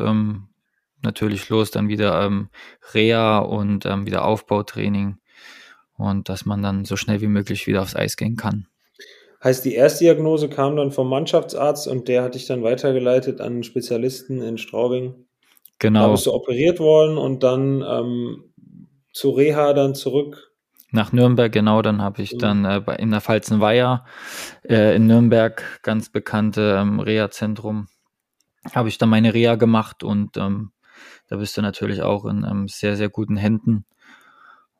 S1: natürlich los, dann wieder ähm, Reha und ähm, wieder Aufbautraining und dass man dann so schnell wie möglich wieder aufs Eis gehen kann.
S3: Heißt, die Erstdiagnose kam dann vom Mannschaftsarzt und der hat dich dann weitergeleitet an einen Spezialisten in Straubing.
S1: Genau.
S3: Da bist du operiert worden und dann ähm, zu Reha dann zurück
S1: nach Nürnberg, genau, dann habe ich dann äh, in der Pfalzenweiher äh, in Nürnberg, ganz bekannte ähm, Reha-Zentrum, habe ich dann meine Reha gemacht und ähm, da bist du natürlich auch in ähm, sehr, sehr guten Händen.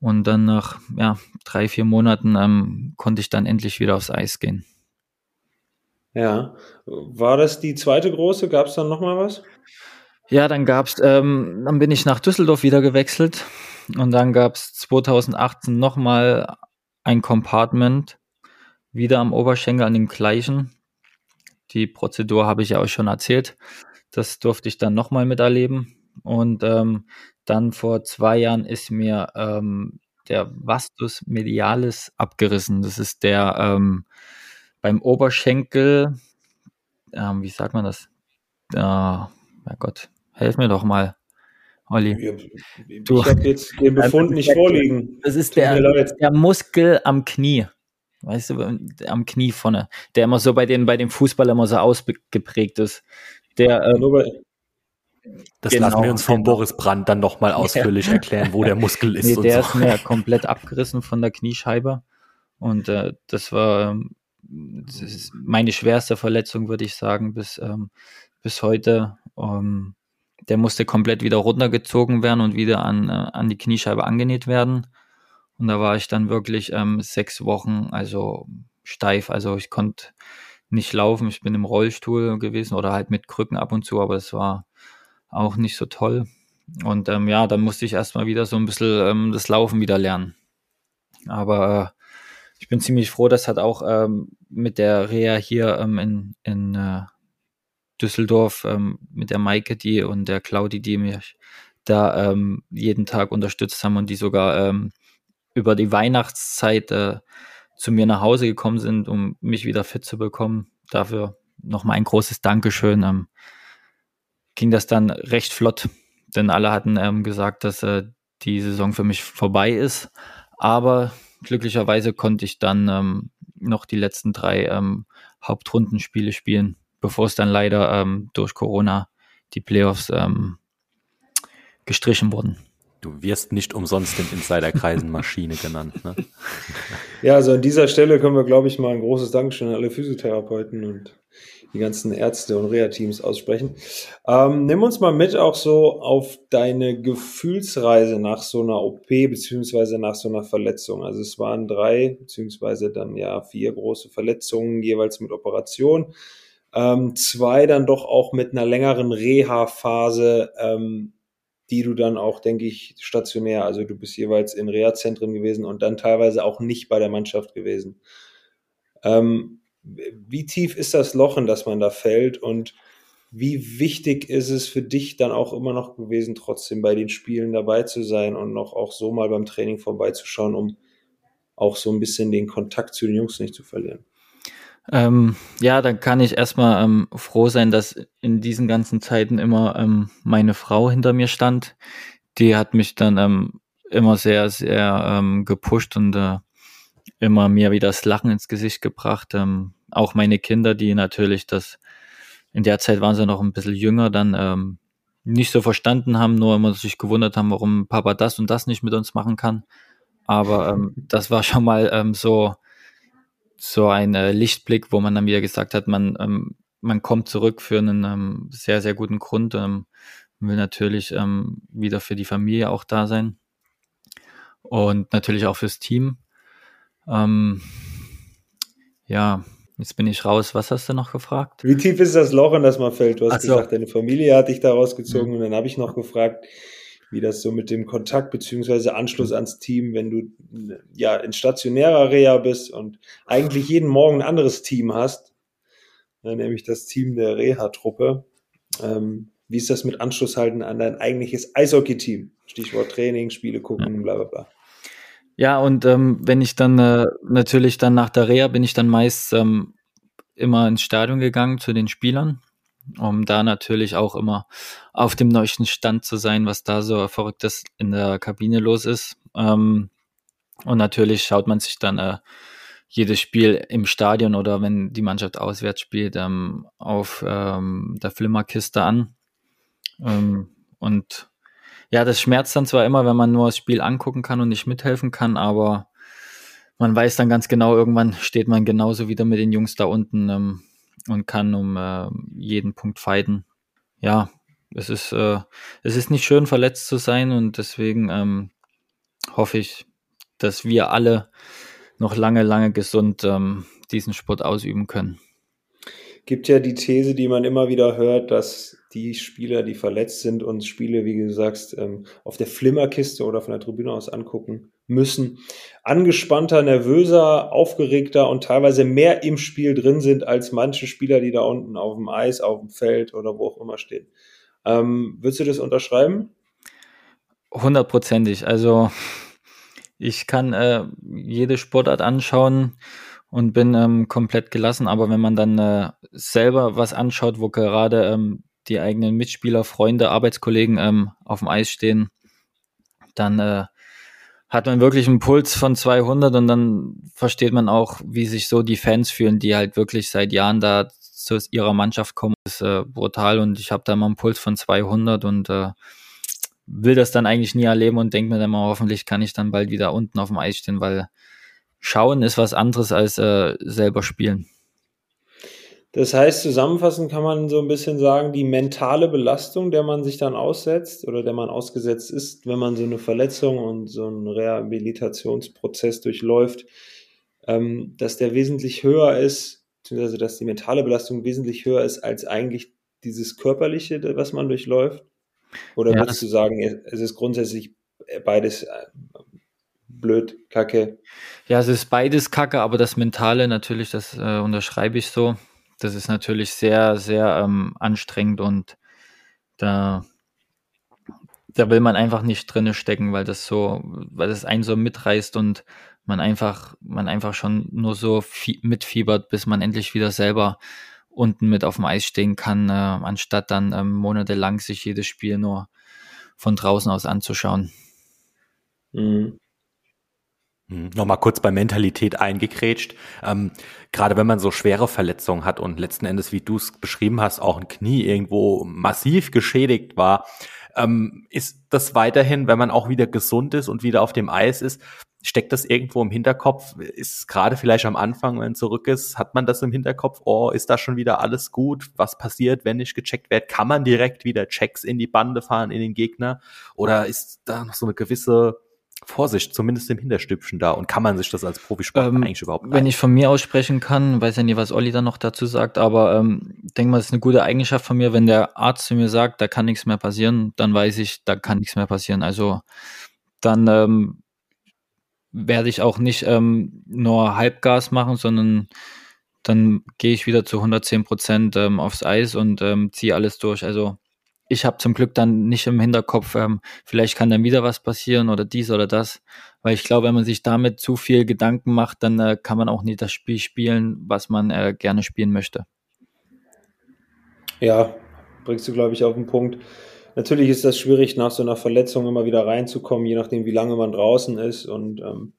S1: Und dann nach ja, drei, vier Monaten ähm, konnte ich dann endlich wieder aufs Eis gehen.
S3: Ja, war das die zweite große? Gab es dann nochmal was?
S1: Ja, dann gab's, ähm, dann bin ich nach Düsseldorf wieder gewechselt und dann gab es 2018 nochmal ein Compartment, wieder am Oberschenkel an dem gleichen. Die Prozedur habe ich ja auch schon erzählt. Das durfte ich dann nochmal miterleben. Und ähm, dann vor zwei Jahren ist mir ähm, der Vastus medialis abgerissen. Das ist der ähm, beim Oberschenkel, ähm, wie sagt man das? Äh, ja Gott, helf mir doch mal. Olli.
S3: Ich habe jetzt den Befund nicht vorliegen.
S1: Das ist der, der Muskel am Knie. Weißt du, am Knie vorne, der immer so bei den, bei dem Fußball immer so ausgeprägt ist. Der, äh,
S4: das genau, lassen wir uns von genau. Boris Brandt dann nochmal ausführlich ja. erklären, wo der Muskel ist.
S1: Nee, der so. ist mir komplett abgerissen von der Kniescheibe. Und äh, das war ähm, das meine schwerste Verletzung, würde ich sagen, bis, ähm, bis heute. Um, der musste komplett wieder runtergezogen werden und wieder an, äh, an die Kniescheibe angenäht werden. Und da war ich dann wirklich ähm, sechs Wochen, also steif. Also ich konnte nicht laufen. Ich bin im Rollstuhl gewesen oder halt mit Krücken ab und zu, aber es war auch nicht so toll. Und ähm, ja, dann musste ich erstmal wieder so ein bisschen ähm, das Laufen wieder lernen. Aber äh, ich bin ziemlich froh, das hat auch ähm, mit der Reha hier ähm, in, in äh, Düsseldorf ähm, mit der Maike die und der Claudi, die mich da ähm, jeden Tag unterstützt haben und die sogar ähm, über die Weihnachtszeit äh, zu mir nach Hause gekommen sind, um mich wieder fit zu bekommen. Dafür nochmal ein großes Dankeschön. Ähm, ging das dann recht flott, denn alle hatten ähm, gesagt, dass äh, die Saison für mich vorbei ist. Aber glücklicherweise konnte ich dann ähm, noch die letzten drei ähm, Hauptrundenspiele spielen bevor es dann leider ähm, durch Corona die Playoffs ähm, gestrichen wurden.
S4: Du wirst nicht umsonst in Insiderkreisen Maschine genannt. Ne?
S3: Ja, also an dieser Stelle können wir, glaube ich, mal ein großes Dankeschön an alle Physiotherapeuten und die ganzen Ärzte und Reha-Teams aussprechen. Ähm, nimm uns mal mit auch so auf deine Gefühlsreise nach so einer OP beziehungsweise nach so einer Verletzung. Also es waren drei beziehungsweise dann ja vier große Verletzungen jeweils mit Operation. Ähm, zwei dann doch auch mit einer längeren Reha-Phase, ähm, die du dann auch, denke ich, stationär, also du bist jeweils in Reha-Zentren gewesen und dann teilweise auch nicht bei der Mannschaft gewesen. Ähm, wie tief ist das Loch, in das man da fällt und wie wichtig ist es für dich dann auch immer noch gewesen, trotzdem bei den Spielen dabei zu sein und noch auch so mal beim Training vorbeizuschauen, um auch so ein bisschen den Kontakt zu den Jungs nicht zu verlieren?
S1: Ähm, ja, dann kann ich erstmal ähm, froh sein, dass in diesen ganzen Zeiten immer ähm, meine Frau hinter mir stand. Die hat mich dann ähm, immer sehr, sehr ähm, gepusht und äh, immer mir wieder das Lachen ins Gesicht gebracht. Ähm, auch meine Kinder, die natürlich das, in der Zeit waren sie noch ein bisschen jünger, dann ähm, nicht so verstanden haben, nur immer sich gewundert haben, warum Papa das und das nicht mit uns machen kann. Aber ähm, das war schon mal ähm, so, so ein äh, Lichtblick, wo man dann wieder gesagt hat, man, ähm, man kommt zurück für einen ähm, sehr, sehr guten Grund. Ähm, will natürlich ähm, wieder für die Familie auch da sein und natürlich auch fürs Team. Ähm, ja, jetzt bin ich raus. Was hast du noch gefragt?
S3: Wie tief ist das Loch, in das man fällt? Du hast so. gesagt, deine Familie hat dich da rausgezogen mhm. und dann habe ich noch gefragt, wie das so mit dem Kontakt beziehungsweise Anschluss mhm. ans Team, wenn du ja in stationärer Reha bist und eigentlich jeden Morgen ein anderes Team hast, ne, nämlich das Team der Reha-Truppe. Ähm, wie ist das mit Anschluss halten an dein eigentliches Eishockey-Team? Stichwort Training, Spiele gucken, bla bla bla.
S1: Ja, und ähm, wenn ich dann äh, natürlich dann nach der Reha bin ich dann meist ähm, immer ins Stadion gegangen zu den Spielern, um da natürlich auch immer auf dem neuesten Stand zu sein, was da so Verrücktes in der Kabine los ist. Ähm, und natürlich schaut man sich dann äh, jedes Spiel im Stadion oder wenn die Mannschaft auswärts spielt, ähm, auf ähm, der Flimmerkiste an. Ähm, und ja, das schmerzt dann zwar immer, wenn man nur das Spiel angucken kann und nicht mithelfen kann, aber man weiß dann ganz genau, irgendwann steht man genauso wieder mit den Jungs da unten ähm, und kann um äh, jeden Punkt fighten. Ja, es ist, äh, es ist nicht schön, verletzt zu sein und deswegen ähm, hoffe ich, dass wir alle noch lange, lange gesund ähm, diesen Sport ausüben können
S3: gibt ja die These, die man immer wieder hört, dass die Spieler, die verletzt sind, uns Spiele, wie du sagst, ähm, auf der Flimmerkiste oder von der Tribüne aus angucken müssen, angespannter, nervöser, aufgeregter und teilweise mehr im Spiel drin sind als manche Spieler, die da unten auf dem Eis, auf dem Feld oder wo auch immer stehen. Ähm, würdest du das unterschreiben?
S1: Hundertprozentig. Also ich kann äh, jede Sportart anschauen und bin ähm, komplett gelassen. Aber wenn man dann äh, selber was anschaut, wo gerade ähm, die eigenen Mitspieler, Freunde, Arbeitskollegen ähm, auf dem Eis stehen, dann äh, hat man wirklich einen Puls von 200 und dann versteht man auch, wie sich so die Fans fühlen, die halt wirklich seit Jahren da zu ihrer Mannschaft kommen. Das ist äh, brutal und ich habe da mal einen Puls von 200 und äh, will das dann eigentlich nie erleben und denke mir dann mal, hoffentlich kann ich dann bald wieder unten auf dem Eis stehen, weil Schauen ist was anderes als äh, selber spielen.
S3: Das heißt, zusammenfassend kann man so ein bisschen sagen, die mentale Belastung, der man sich dann aussetzt oder der man ausgesetzt ist, wenn man so eine Verletzung und so einen Rehabilitationsprozess durchläuft, ähm, dass der wesentlich höher ist, beziehungsweise dass die mentale Belastung wesentlich höher ist als eigentlich dieses körperliche, was man durchläuft? Oder ja, würdest du sagen, es ist grundsätzlich beides äh, blöd, kacke.
S1: Ja, es ist beides kacke, aber das Mentale natürlich, das äh, unterschreibe ich so. Das ist natürlich sehr, sehr ähm, anstrengend und da, da will man einfach nicht drinne stecken, weil das so, weil das einen so mitreißt und man einfach, man einfach schon nur so mitfiebert, bis man endlich wieder selber unten mit auf dem Eis stehen kann, äh, anstatt dann ähm, monatelang sich jedes Spiel nur von draußen aus anzuschauen.
S4: Mhm. Hm, Nochmal kurz bei Mentalität eingekrätscht. Ähm, Gerade wenn man so schwere Verletzungen hat und letzten Endes, wie du es beschrieben hast, auch ein Knie irgendwo massiv geschädigt war, ähm, ist das weiterhin, wenn man auch wieder gesund ist und wieder auf dem Eis ist, steckt das irgendwo im Hinterkopf? Ist gerade vielleicht am Anfang, wenn zurück ist, hat man das im Hinterkopf? Oh, ist da schon wieder alles gut? Was passiert, wenn nicht gecheckt wird? Kann man direkt wieder Checks in die Bande fahren, in den Gegner? Oder ist da noch so eine gewisse Vorsicht, zumindest im Hinterstübchen da? Und kann man sich das als Profisportler ähm, eigentlich überhaupt?
S1: Wenn ich von mir aussprechen kann, weiß ja nie, was Olli dann noch dazu sagt, aber ähm, denke mal, das ist eine gute Eigenschaft von mir. Wenn der Arzt zu mir sagt, da kann nichts mehr passieren, dann weiß ich, da kann nichts mehr passieren. Also dann ähm, werde ich auch nicht ähm, nur Halbgas machen, sondern dann gehe ich wieder zu 110 Prozent ähm, aufs Eis und ähm, ziehe alles durch. Also ich habe zum Glück dann nicht im Hinterkopf, ähm, vielleicht kann dann wieder was passieren oder dies oder das. Weil ich glaube, wenn man sich damit zu viel Gedanken macht, dann äh, kann man auch nicht das Spiel spielen, was man äh, gerne spielen möchte.
S3: Ja, bringst du, glaube ich, auf den Punkt. Natürlich ist das schwierig, nach so einer Verletzung immer wieder reinzukommen, je nachdem, wie lange man draußen ist. Und ähm,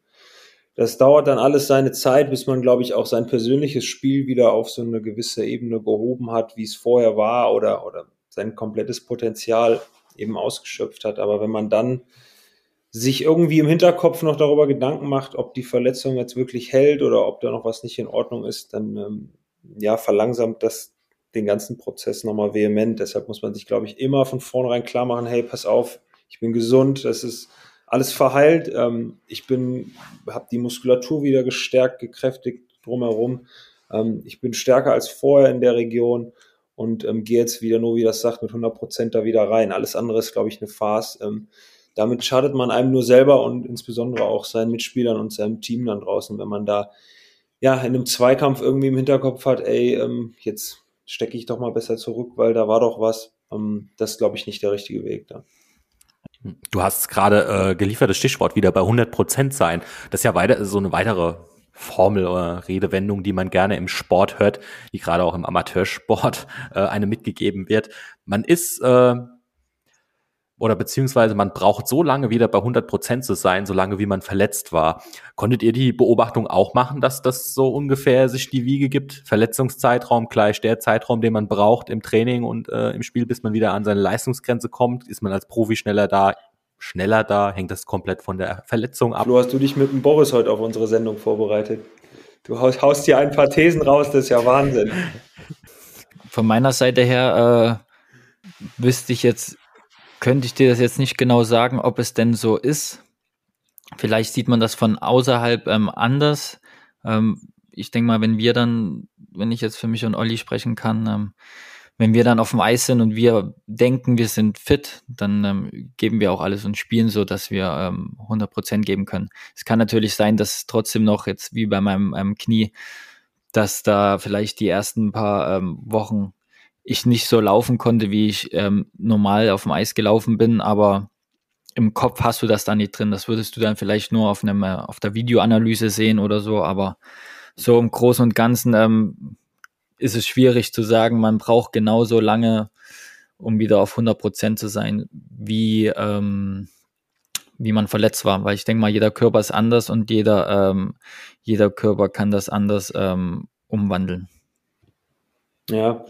S3: das dauert dann alles seine Zeit, bis man, glaube ich, auch sein persönliches Spiel wieder auf so eine gewisse Ebene gehoben hat, wie es vorher war oder, oder sein komplettes Potenzial eben ausgeschöpft hat. Aber wenn man dann sich irgendwie im Hinterkopf noch darüber Gedanken macht, ob die Verletzung jetzt wirklich hält oder ob da noch was nicht in Ordnung ist, dann ähm, ja, verlangsamt das den ganzen Prozess nochmal vehement. Deshalb muss man sich, glaube ich, immer von vornherein klar machen, hey, pass auf, ich bin gesund, das ist alles verheilt. Ähm, ich bin, habe die Muskulatur wieder gestärkt, gekräftigt drumherum. Ähm, ich bin stärker als vorher in der Region und ähm, gehe jetzt wieder, nur wie das sagt, mit 100 Prozent da wieder rein. Alles andere ist, glaube ich, eine Farce. Ähm, damit schadet man einem nur selber und insbesondere auch seinen Mitspielern und seinem Team dann draußen, wenn man da ja in einem Zweikampf irgendwie im Hinterkopf hat, ey, ähm, jetzt stecke ich doch mal besser zurück, weil da war doch was. Ähm, das ist, glaube ich, nicht der richtige Weg da.
S4: Du hast gerade äh, geliefertes Stichwort wieder bei 100 Prozent sein. Das ist ja weiter so eine weitere Formel oder Redewendung, die man gerne im Sport hört, die gerade auch im Amateursport äh, eine mitgegeben wird. Man ist äh, oder beziehungsweise man braucht so lange wieder bei 100 Prozent zu sein, so lange wie man verletzt war. Konntet ihr die Beobachtung auch machen, dass das so ungefähr sich die Wiege gibt? Verletzungszeitraum gleich der Zeitraum, den man braucht im Training und äh, im Spiel, bis man wieder an seine Leistungsgrenze kommt? Ist man als Profi schneller da? Schneller da? Hängt das komplett von der Verletzung ab?
S3: Flo, hast du dich mit dem Boris heute auf unsere Sendung vorbereitet? Du haust, haust hier ein paar Thesen raus, das ist ja Wahnsinn.
S1: Von meiner Seite her äh, wüsste ich jetzt könnte ich dir das jetzt nicht genau sagen, ob es denn so ist. Vielleicht sieht man das von außerhalb ähm, anders. Ähm, ich denke mal, wenn wir dann, wenn ich jetzt für mich und Olli sprechen kann, ähm, wenn wir dann auf dem Eis sind und wir denken, wir sind fit, dann ähm, geben wir auch alles und spielen so, dass wir ähm, 100 Prozent geben können. Es kann natürlich sein, dass trotzdem noch jetzt wie bei meinem ähm, Knie, dass da vielleicht die ersten paar ähm, Wochen ich nicht so laufen konnte, wie ich ähm, normal auf dem Eis gelaufen bin, aber im Kopf hast du das da nicht drin. Das würdest du dann vielleicht nur auf einem äh, auf der Videoanalyse sehen oder so, aber so im Großen und Ganzen ähm, ist es schwierig zu sagen, man braucht genauso lange, um wieder auf 100 Prozent zu sein, wie ähm, wie man verletzt war, weil ich denke mal, jeder Körper ist anders und jeder ähm, jeder Körper kann das anders ähm, umwandeln.
S3: Ja,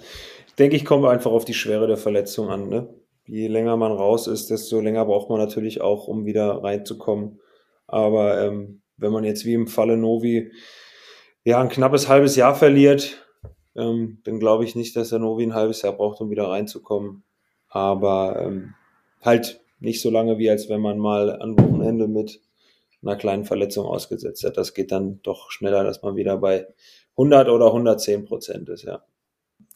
S3: denke ich, kommt einfach auf die Schwere der Verletzung an. Ne? Je länger man raus ist, desto länger braucht man natürlich auch, um wieder reinzukommen. Aber ähm, wenn man jetzt wie im Falle Novi ja ein knappes halbes Jahr verliert, ähm, dann glaube ich nicht, dass der Novi ein halbes Jahr braucht, um wieder reinzukommen. Aber ähm, halt nicht so lange, wie als wenn man mal am Wochenende mit einer kleinen Verletzung ausgesetzt hat. Das geht dann doch schneller, dass man wieder bei 100 oder 110 Prozent ist, ja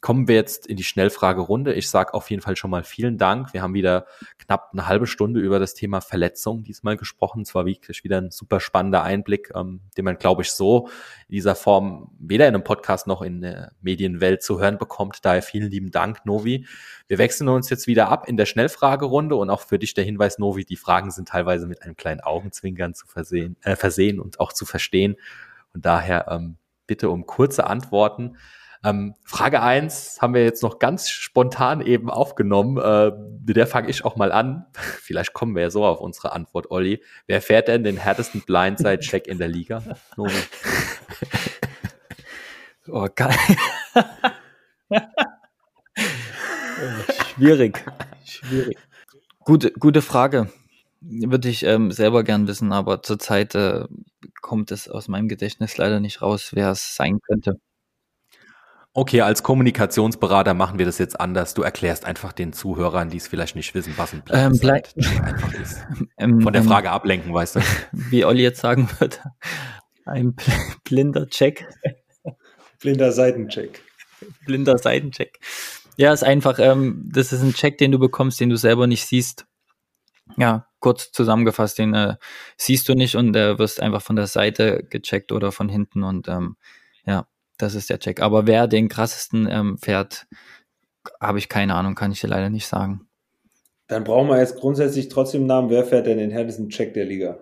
S4: kommen wir jetzt in die Schnellfragerunde. Ich sage auf jeden Fall schon mal vielen Dank. Wir haben wieder knapp eine halbe Stunde über das Thema Verletzung diesmal gesprochen. Es war wirklich wieder ein super spannender Einblick, ähm, den man, glaube ich, so in dieser Form weder in einem Podcast noch in der Medienwelt zu hören bekommt. Daher vielen lieben Dank, Novi. Wir wechseln uns jetzt wieder ab in der Schnellfragerunde und auch für dich der Hinweis, Novi, die Fragen sind teilweise mit einem kleinen Augenzwinkern zu versehen, äh, versehen und auch zu verstehen. Und daher ähm, bitte um kurze Antworten. Ähm, Frage eins haben wir jetzt noch ganz spontan eben aufgenommen. Äh, mit der fange ich auch mal an. Vielleicht kommen wir ja so auf unsere Antwort, Olli. Wer fährt denn den härtesten Blindside-Check in der Liga?
S1: oh, geil. Schwierig. Schwierig. Gute, gute Frage. Würde ich ähm, selber gern wissen, aber zurzeit äh, kommt es aus meinem Gedächtnis leider nicht raus, wer es sein könnte.
S4: Okay, als Kommunikationsberater machen wir das jetzt anders. Du erklärst einfach den Zuhörern, die es vielleicht nicht wissen, was ein
S1: ähm, Blind
S4: einfach ist. Ähm, Von der ähm, Frage ablenken, weißt du.
S1: Wie Olli jetzt sagen würde, ein blinder Check.
S3: Blinder Seitencheck.
S1: Blinder Seitencheck. Ja, ist einfach, ähm, das ist ein Check, den du bekommst, den du selber nicht siehst. Ja, kurz zusammengefasst, den äh, siehst du nicht und äh, wirst einfach von der Seite gecheckt oder von hinten und ähm, ja, das ist der Check. Aber wer den krassesten ähm, fährt, habe ich keine Ahnung, kann ich dir leider nicht sagen.
S3: Dann brauchen wir jetzt grundsätzlich trotzdem einen Namen. Wer fährt denn den härtesten Check der Liga?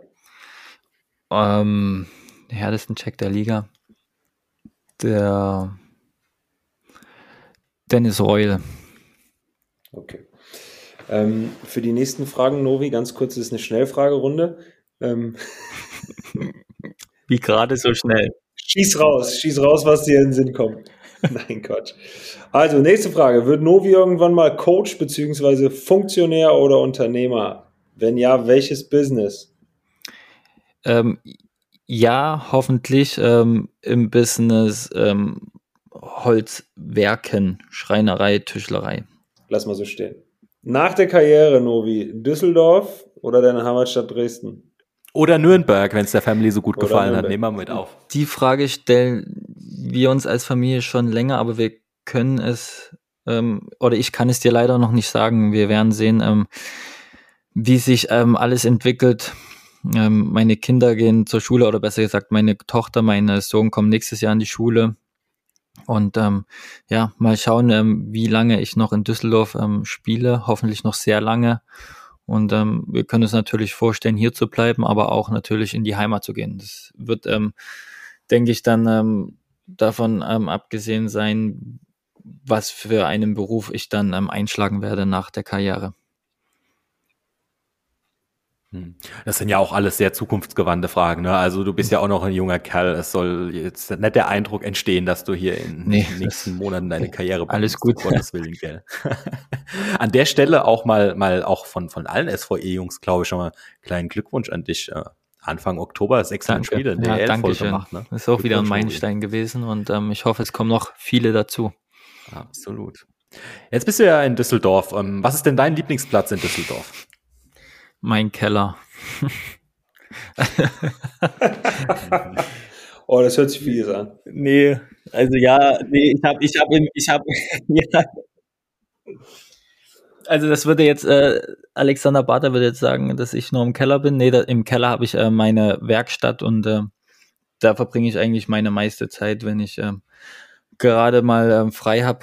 S1: Ähm, den härtesten Check der Liga. Der Dennis Reul.
S3: Okay. Ähm, für die nächsten Fragen, Novi, ganz kurz, das ist eine Schnellfragerunde. Ähm.
S1: Wie gerade so schnell.
S3: Schieß raus, schieß raus, was dir in den Sinn kommt. Nein, Quatsch. Also, nächste Frage. Wird Novi irgendwann mal Coach bzw. Funktionär oder Unternehmer? Wenn ja, welches Business?
S1: Ähm, ja, hoffentlich ähm, im Business ähm, Holzwerken, Schreinerei, Tischlerei.
S3: Lass mal so stehen. Nach der Karriere, Novi, Düsseldorf oder deine Heimatstadt Dresden?
S4: Oder Nürnberg, wenn es der Family so gut Oder gefallen Nürnberg. hat. Nehmen wir mit auf.
S1: Die Frage stellen wir uns als Familie schon länger, aber wir können es, ähm, oder ich kann es dir leider noch nicht sagen. Wir werden sehen, ähm, wie sich ähm, alles entwickelt. Ähm, meine Kinder gehen zur Schule, oder besser gesagt, meine Tochter, mein Sohn kommen nächstes Jahr in die Schule. Und ähm, ja, mal schauen, wie lange ich noch in Düsseldorf spiele. Hoffentlich noch sehr lange. Und ähm, wir können uns natürlich vorstellen, hier zu bleiben, aber auch natürlich in die Heimat zu gehen. Das wird, ähm, denke ich, dann ähm, davon ähm, abgesehen sein, was für einen Beruf ich dann ähm, einschlagen werde nach der Karriere.
S4: Hm. Das sind ja auch alles sehr zukunftsgewandte Fragen. Ne? Also du bist ja auch noch ein junger Kerl. Es soll jetzt nicht der Eindruck entstehen, dass du hier in nee, den nächsten Monaten deine Karriere
S1: alles gut.
S4: Gottes Willen, gell? an der Stelle auch mal, mal auch von, von allen SVE-Jungs, glaube ich, schon mal kleinen Glückwunsch an dich. Äh, Anfang Oktober, sechs Spiele
S1: in der ja, danke schön. gemacht. Ne? Das ist auch wieder ein Meilenstein gewesen und ähm, ich hoffe, es kommen noch viele dazu.
S4: Absolut. Jetzt bist du ja in Düsseldorf. Ähm, was ist denn dein Lieblingsplatz in Düsseldorf?
S1: Mein Keller.
S3: oh, das hört sich fies an.
S1: Nee, also ja, nee, ich habe, ich habe, ich habe, ja. Also das würde jetzt, äh, Alexander Barter würde jetzt sagen, dass ich nur im Keller bin. Nee, da, im Keller habe ich äh, meine Werkstatt und äh, da verbringe ich eigentlich meine meiste Zeit, wenn ich äh, gerade mal äh, frei habe.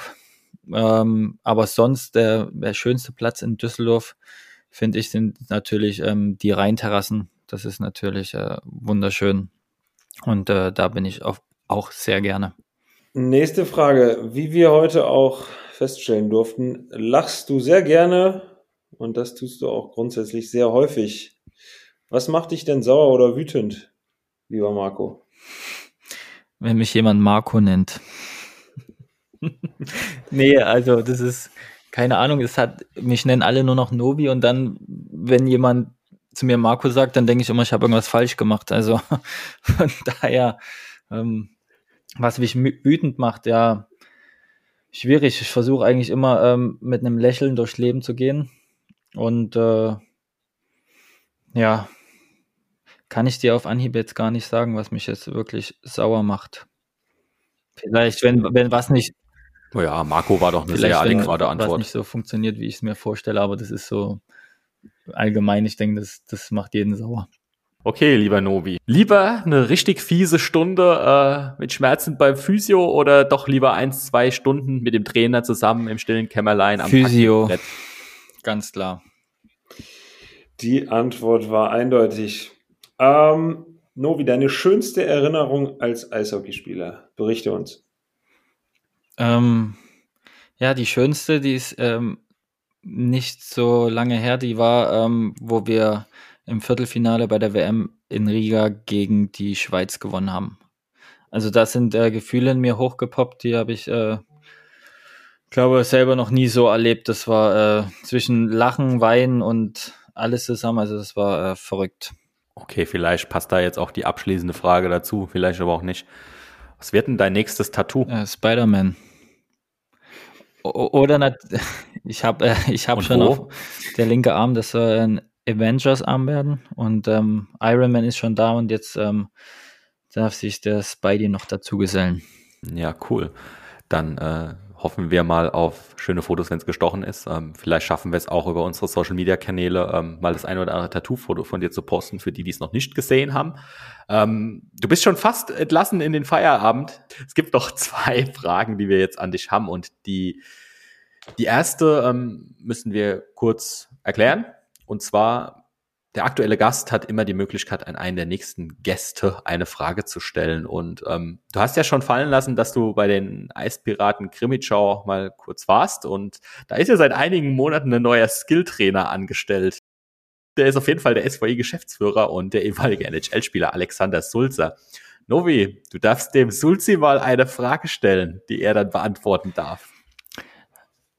S1: Ähm, aber sonst der, der schönste Platz in Düsseldorf finde ich, sind natürlich ähm, die Rheinterrassen. Das ist natürlich äh, wunderschön. Und äh, da bin ich auch, auch sehr gerne.
S3: Nächste Frage. Wie wir heute auch feststellen durften, lachst du sehr gerne und das tust du auch grundsätzlich sehr häufig. Was macht dich denn sauer oder wütend, lieber Marco?
S1: Wenn mich jemand Marco nennt. nee, also das ist, keine Ahnung, es hat, mich nennen alle nur noch Novi und dann, wenn jemand zu mir Marco sagt, dann denke ich immer, ich habe irgendwas falsch gemacht. Also von daher, ähm, was mich wütend macht, ja, schwierig. Ich versuche eigentlich immer ähm, mit einem Lächeln durchs Leben zu gehen. Und äh, ja, kann ich dir auf Anhieb jetzt gar nicht sagen, was mich jetzt wirklich sauer macht. Vielleicht, wenn, wenn was nicht,
S4: Oh ja, Marco war doch eine sehr adäquate Antwort.
S1: Nicht so funktioniert, wie ich es mir vorstelle, aber das ist so allgemein. Ich denke, das, das macht jeden sauer.
S4: Okay, lieber Novi. Lieber eine richtig fiese Stunde äh, mit Schmerzen beim Physio oder doch lieber eins, zwei Stunden mit dem Trainer zusammen im stillen Kämmerlein
S1: am Physio. Ganz klar.
S3: Die Antwort war eindeutig. Ähm, Novi, deine schönste Erinnerung als Eishockeyspieler. Berichte uns.
S1: Ähm, ja, die schönste, die ist ähm, nicht so lange her, die war, ähm, wo wir im Viertelfinale bei der WM in Riga gegen die Schweiz gewonnen haben. Also da sind äh, Gefühle in mir hochgepoppt, die habe ich, äh, glaube selber noch nie so erlebt. Das war äh, zwischen Lachen, Weinen und alles zusammen. Also das war äh, verrückt.
S4: Okay, vielleicht passt da jetzt auch die abschließende Frage dazu, vielleicht aber auch nicht. Was wird denn dein nächstes Tattoo?
S1: Äh, Spider-Man. Oder ich habe äh, ich hab schon wo? auf der linke Arm, das soll ein Avengers-Arm werden. Und ähm, Iron Man ist schon da und jetzt ähm, darf sich der Spidey noch dazu gesellen.
S4: Ja, cool. Dann äh, hoffen wir mal auf schöne Fotos, wenn es gestochen ist. Ähm, vielleicht schaffen wir es auch über unsere Social Media Kanäle, ähm, mal das ein oder andere Tattoo-Foto von dir zu posten, für die, die es noch nicht gesehen haben. Ähm, du bist schon fast entlassen in den Feierabend. Es gibt noch zwei Fragen, die wir jetzt an dich haben und die, die erste ähm, müssen wir kurz erklären. Und zwar der aktuelle Gast hat immer die Möglichkeit, an einen der nächsten Gäste eine Frage zu stellen. Und ähm, du hast ja schon fallen lassen, dass du bei den Eispiraten Krimitschau mal kurz warst. Und da ist ja seit einigen Monaten ein neuer Skilltrainer angestellt. Der ist auf jeden Fall der SVI-Geschäftsführer und der ehemalige NHL-Spieler Alexander Sulzer. Novi, du darfst dem Sulzi mal eine Frage stellen, die er dann beantworten darf.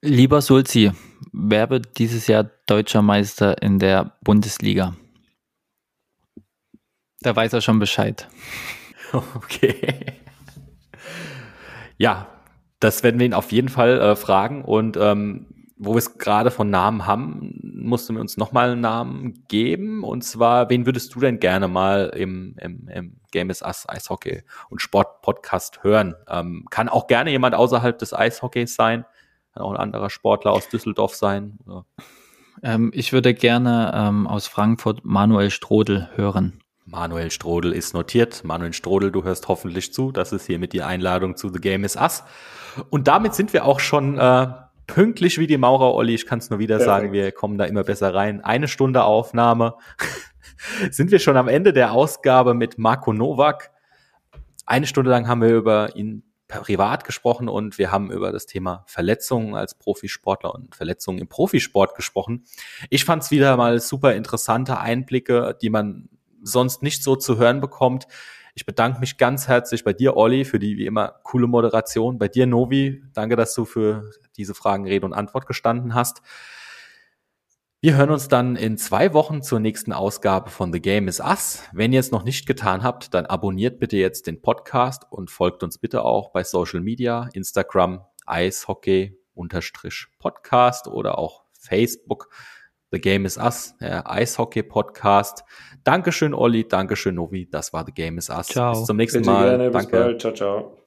S1: Lieber Sulzi, wer wird dieses Jahr deutscher Meister in der Bundesliga? Da weiß er schon Bescheid.
S4: Okay. Ja, Das werden wir ihn auf jeden Fall äh, fragen. Und ähm, wo wir es gerade von Namen haben, musst du mir uns nochmal einen Namen geben. Und zwar, wen würdest du denn gerne mal im, im, im Game is Us Eishockey und Sport Podcast hören? Ähm, kann auch gerne jemand außerhalb des Eishockeys sein. Kann auch ein anderer Sportler aus Düsseldorf sein.
S1: Ähm, ich würde gerne ähm, aus Frankfurt Manuel Strodel hören.
S4: Manuel Strodel ist notiert. Manuel Strodel, du hörst hoffentlich zu. Das ist hiermit die Einladung zu The Game is Us. Und damit sind wir auch schon äh, pünktlich wie die Maurer, Olli. Ich kann es nur wieder Perfekt. sagen, wir kommen da immer besser rein. Eine Stunde Aufnahme. sind wir schon am Ende der Ausgabe mit Marco Nowak. Eine Stunde lang haben wir über ihn privat gesprochen und wir haben über das Thema Verletzungen als Profisportler und Verletzungen im Profisport gesprochen. Ich fand es wieder mal super interessante Einblicke, die man sonst nicht so zu hören bekommt. Ich bedanke mich ganz herzlich bei dir, Olli, für die wie immer coole Moderation. Bei dir, Novi, danke, dass du für diese Fragen Rede und Antwort gestanden hast. Wir hören uns dann in zwei Wochen zur nächsten Ausgabe von The Game is Us. Wenn ihr es noch nicht getan habt, dann abonniert bitte jetzt den Podcast und folgt uns bitte auch bei Social Media, Instagram, Eishockey unterstrich Podcast oder auch Facebook. The Game is Us, der Eishockey-Podcast. Dankeschön, Olli. Dankeschön, Novi. Das war The Game is Us.
S1: Ciao.
S4: Bis zum nächsten Bitte Mal.
S3: Gerne, Danke. Ciao, ciao.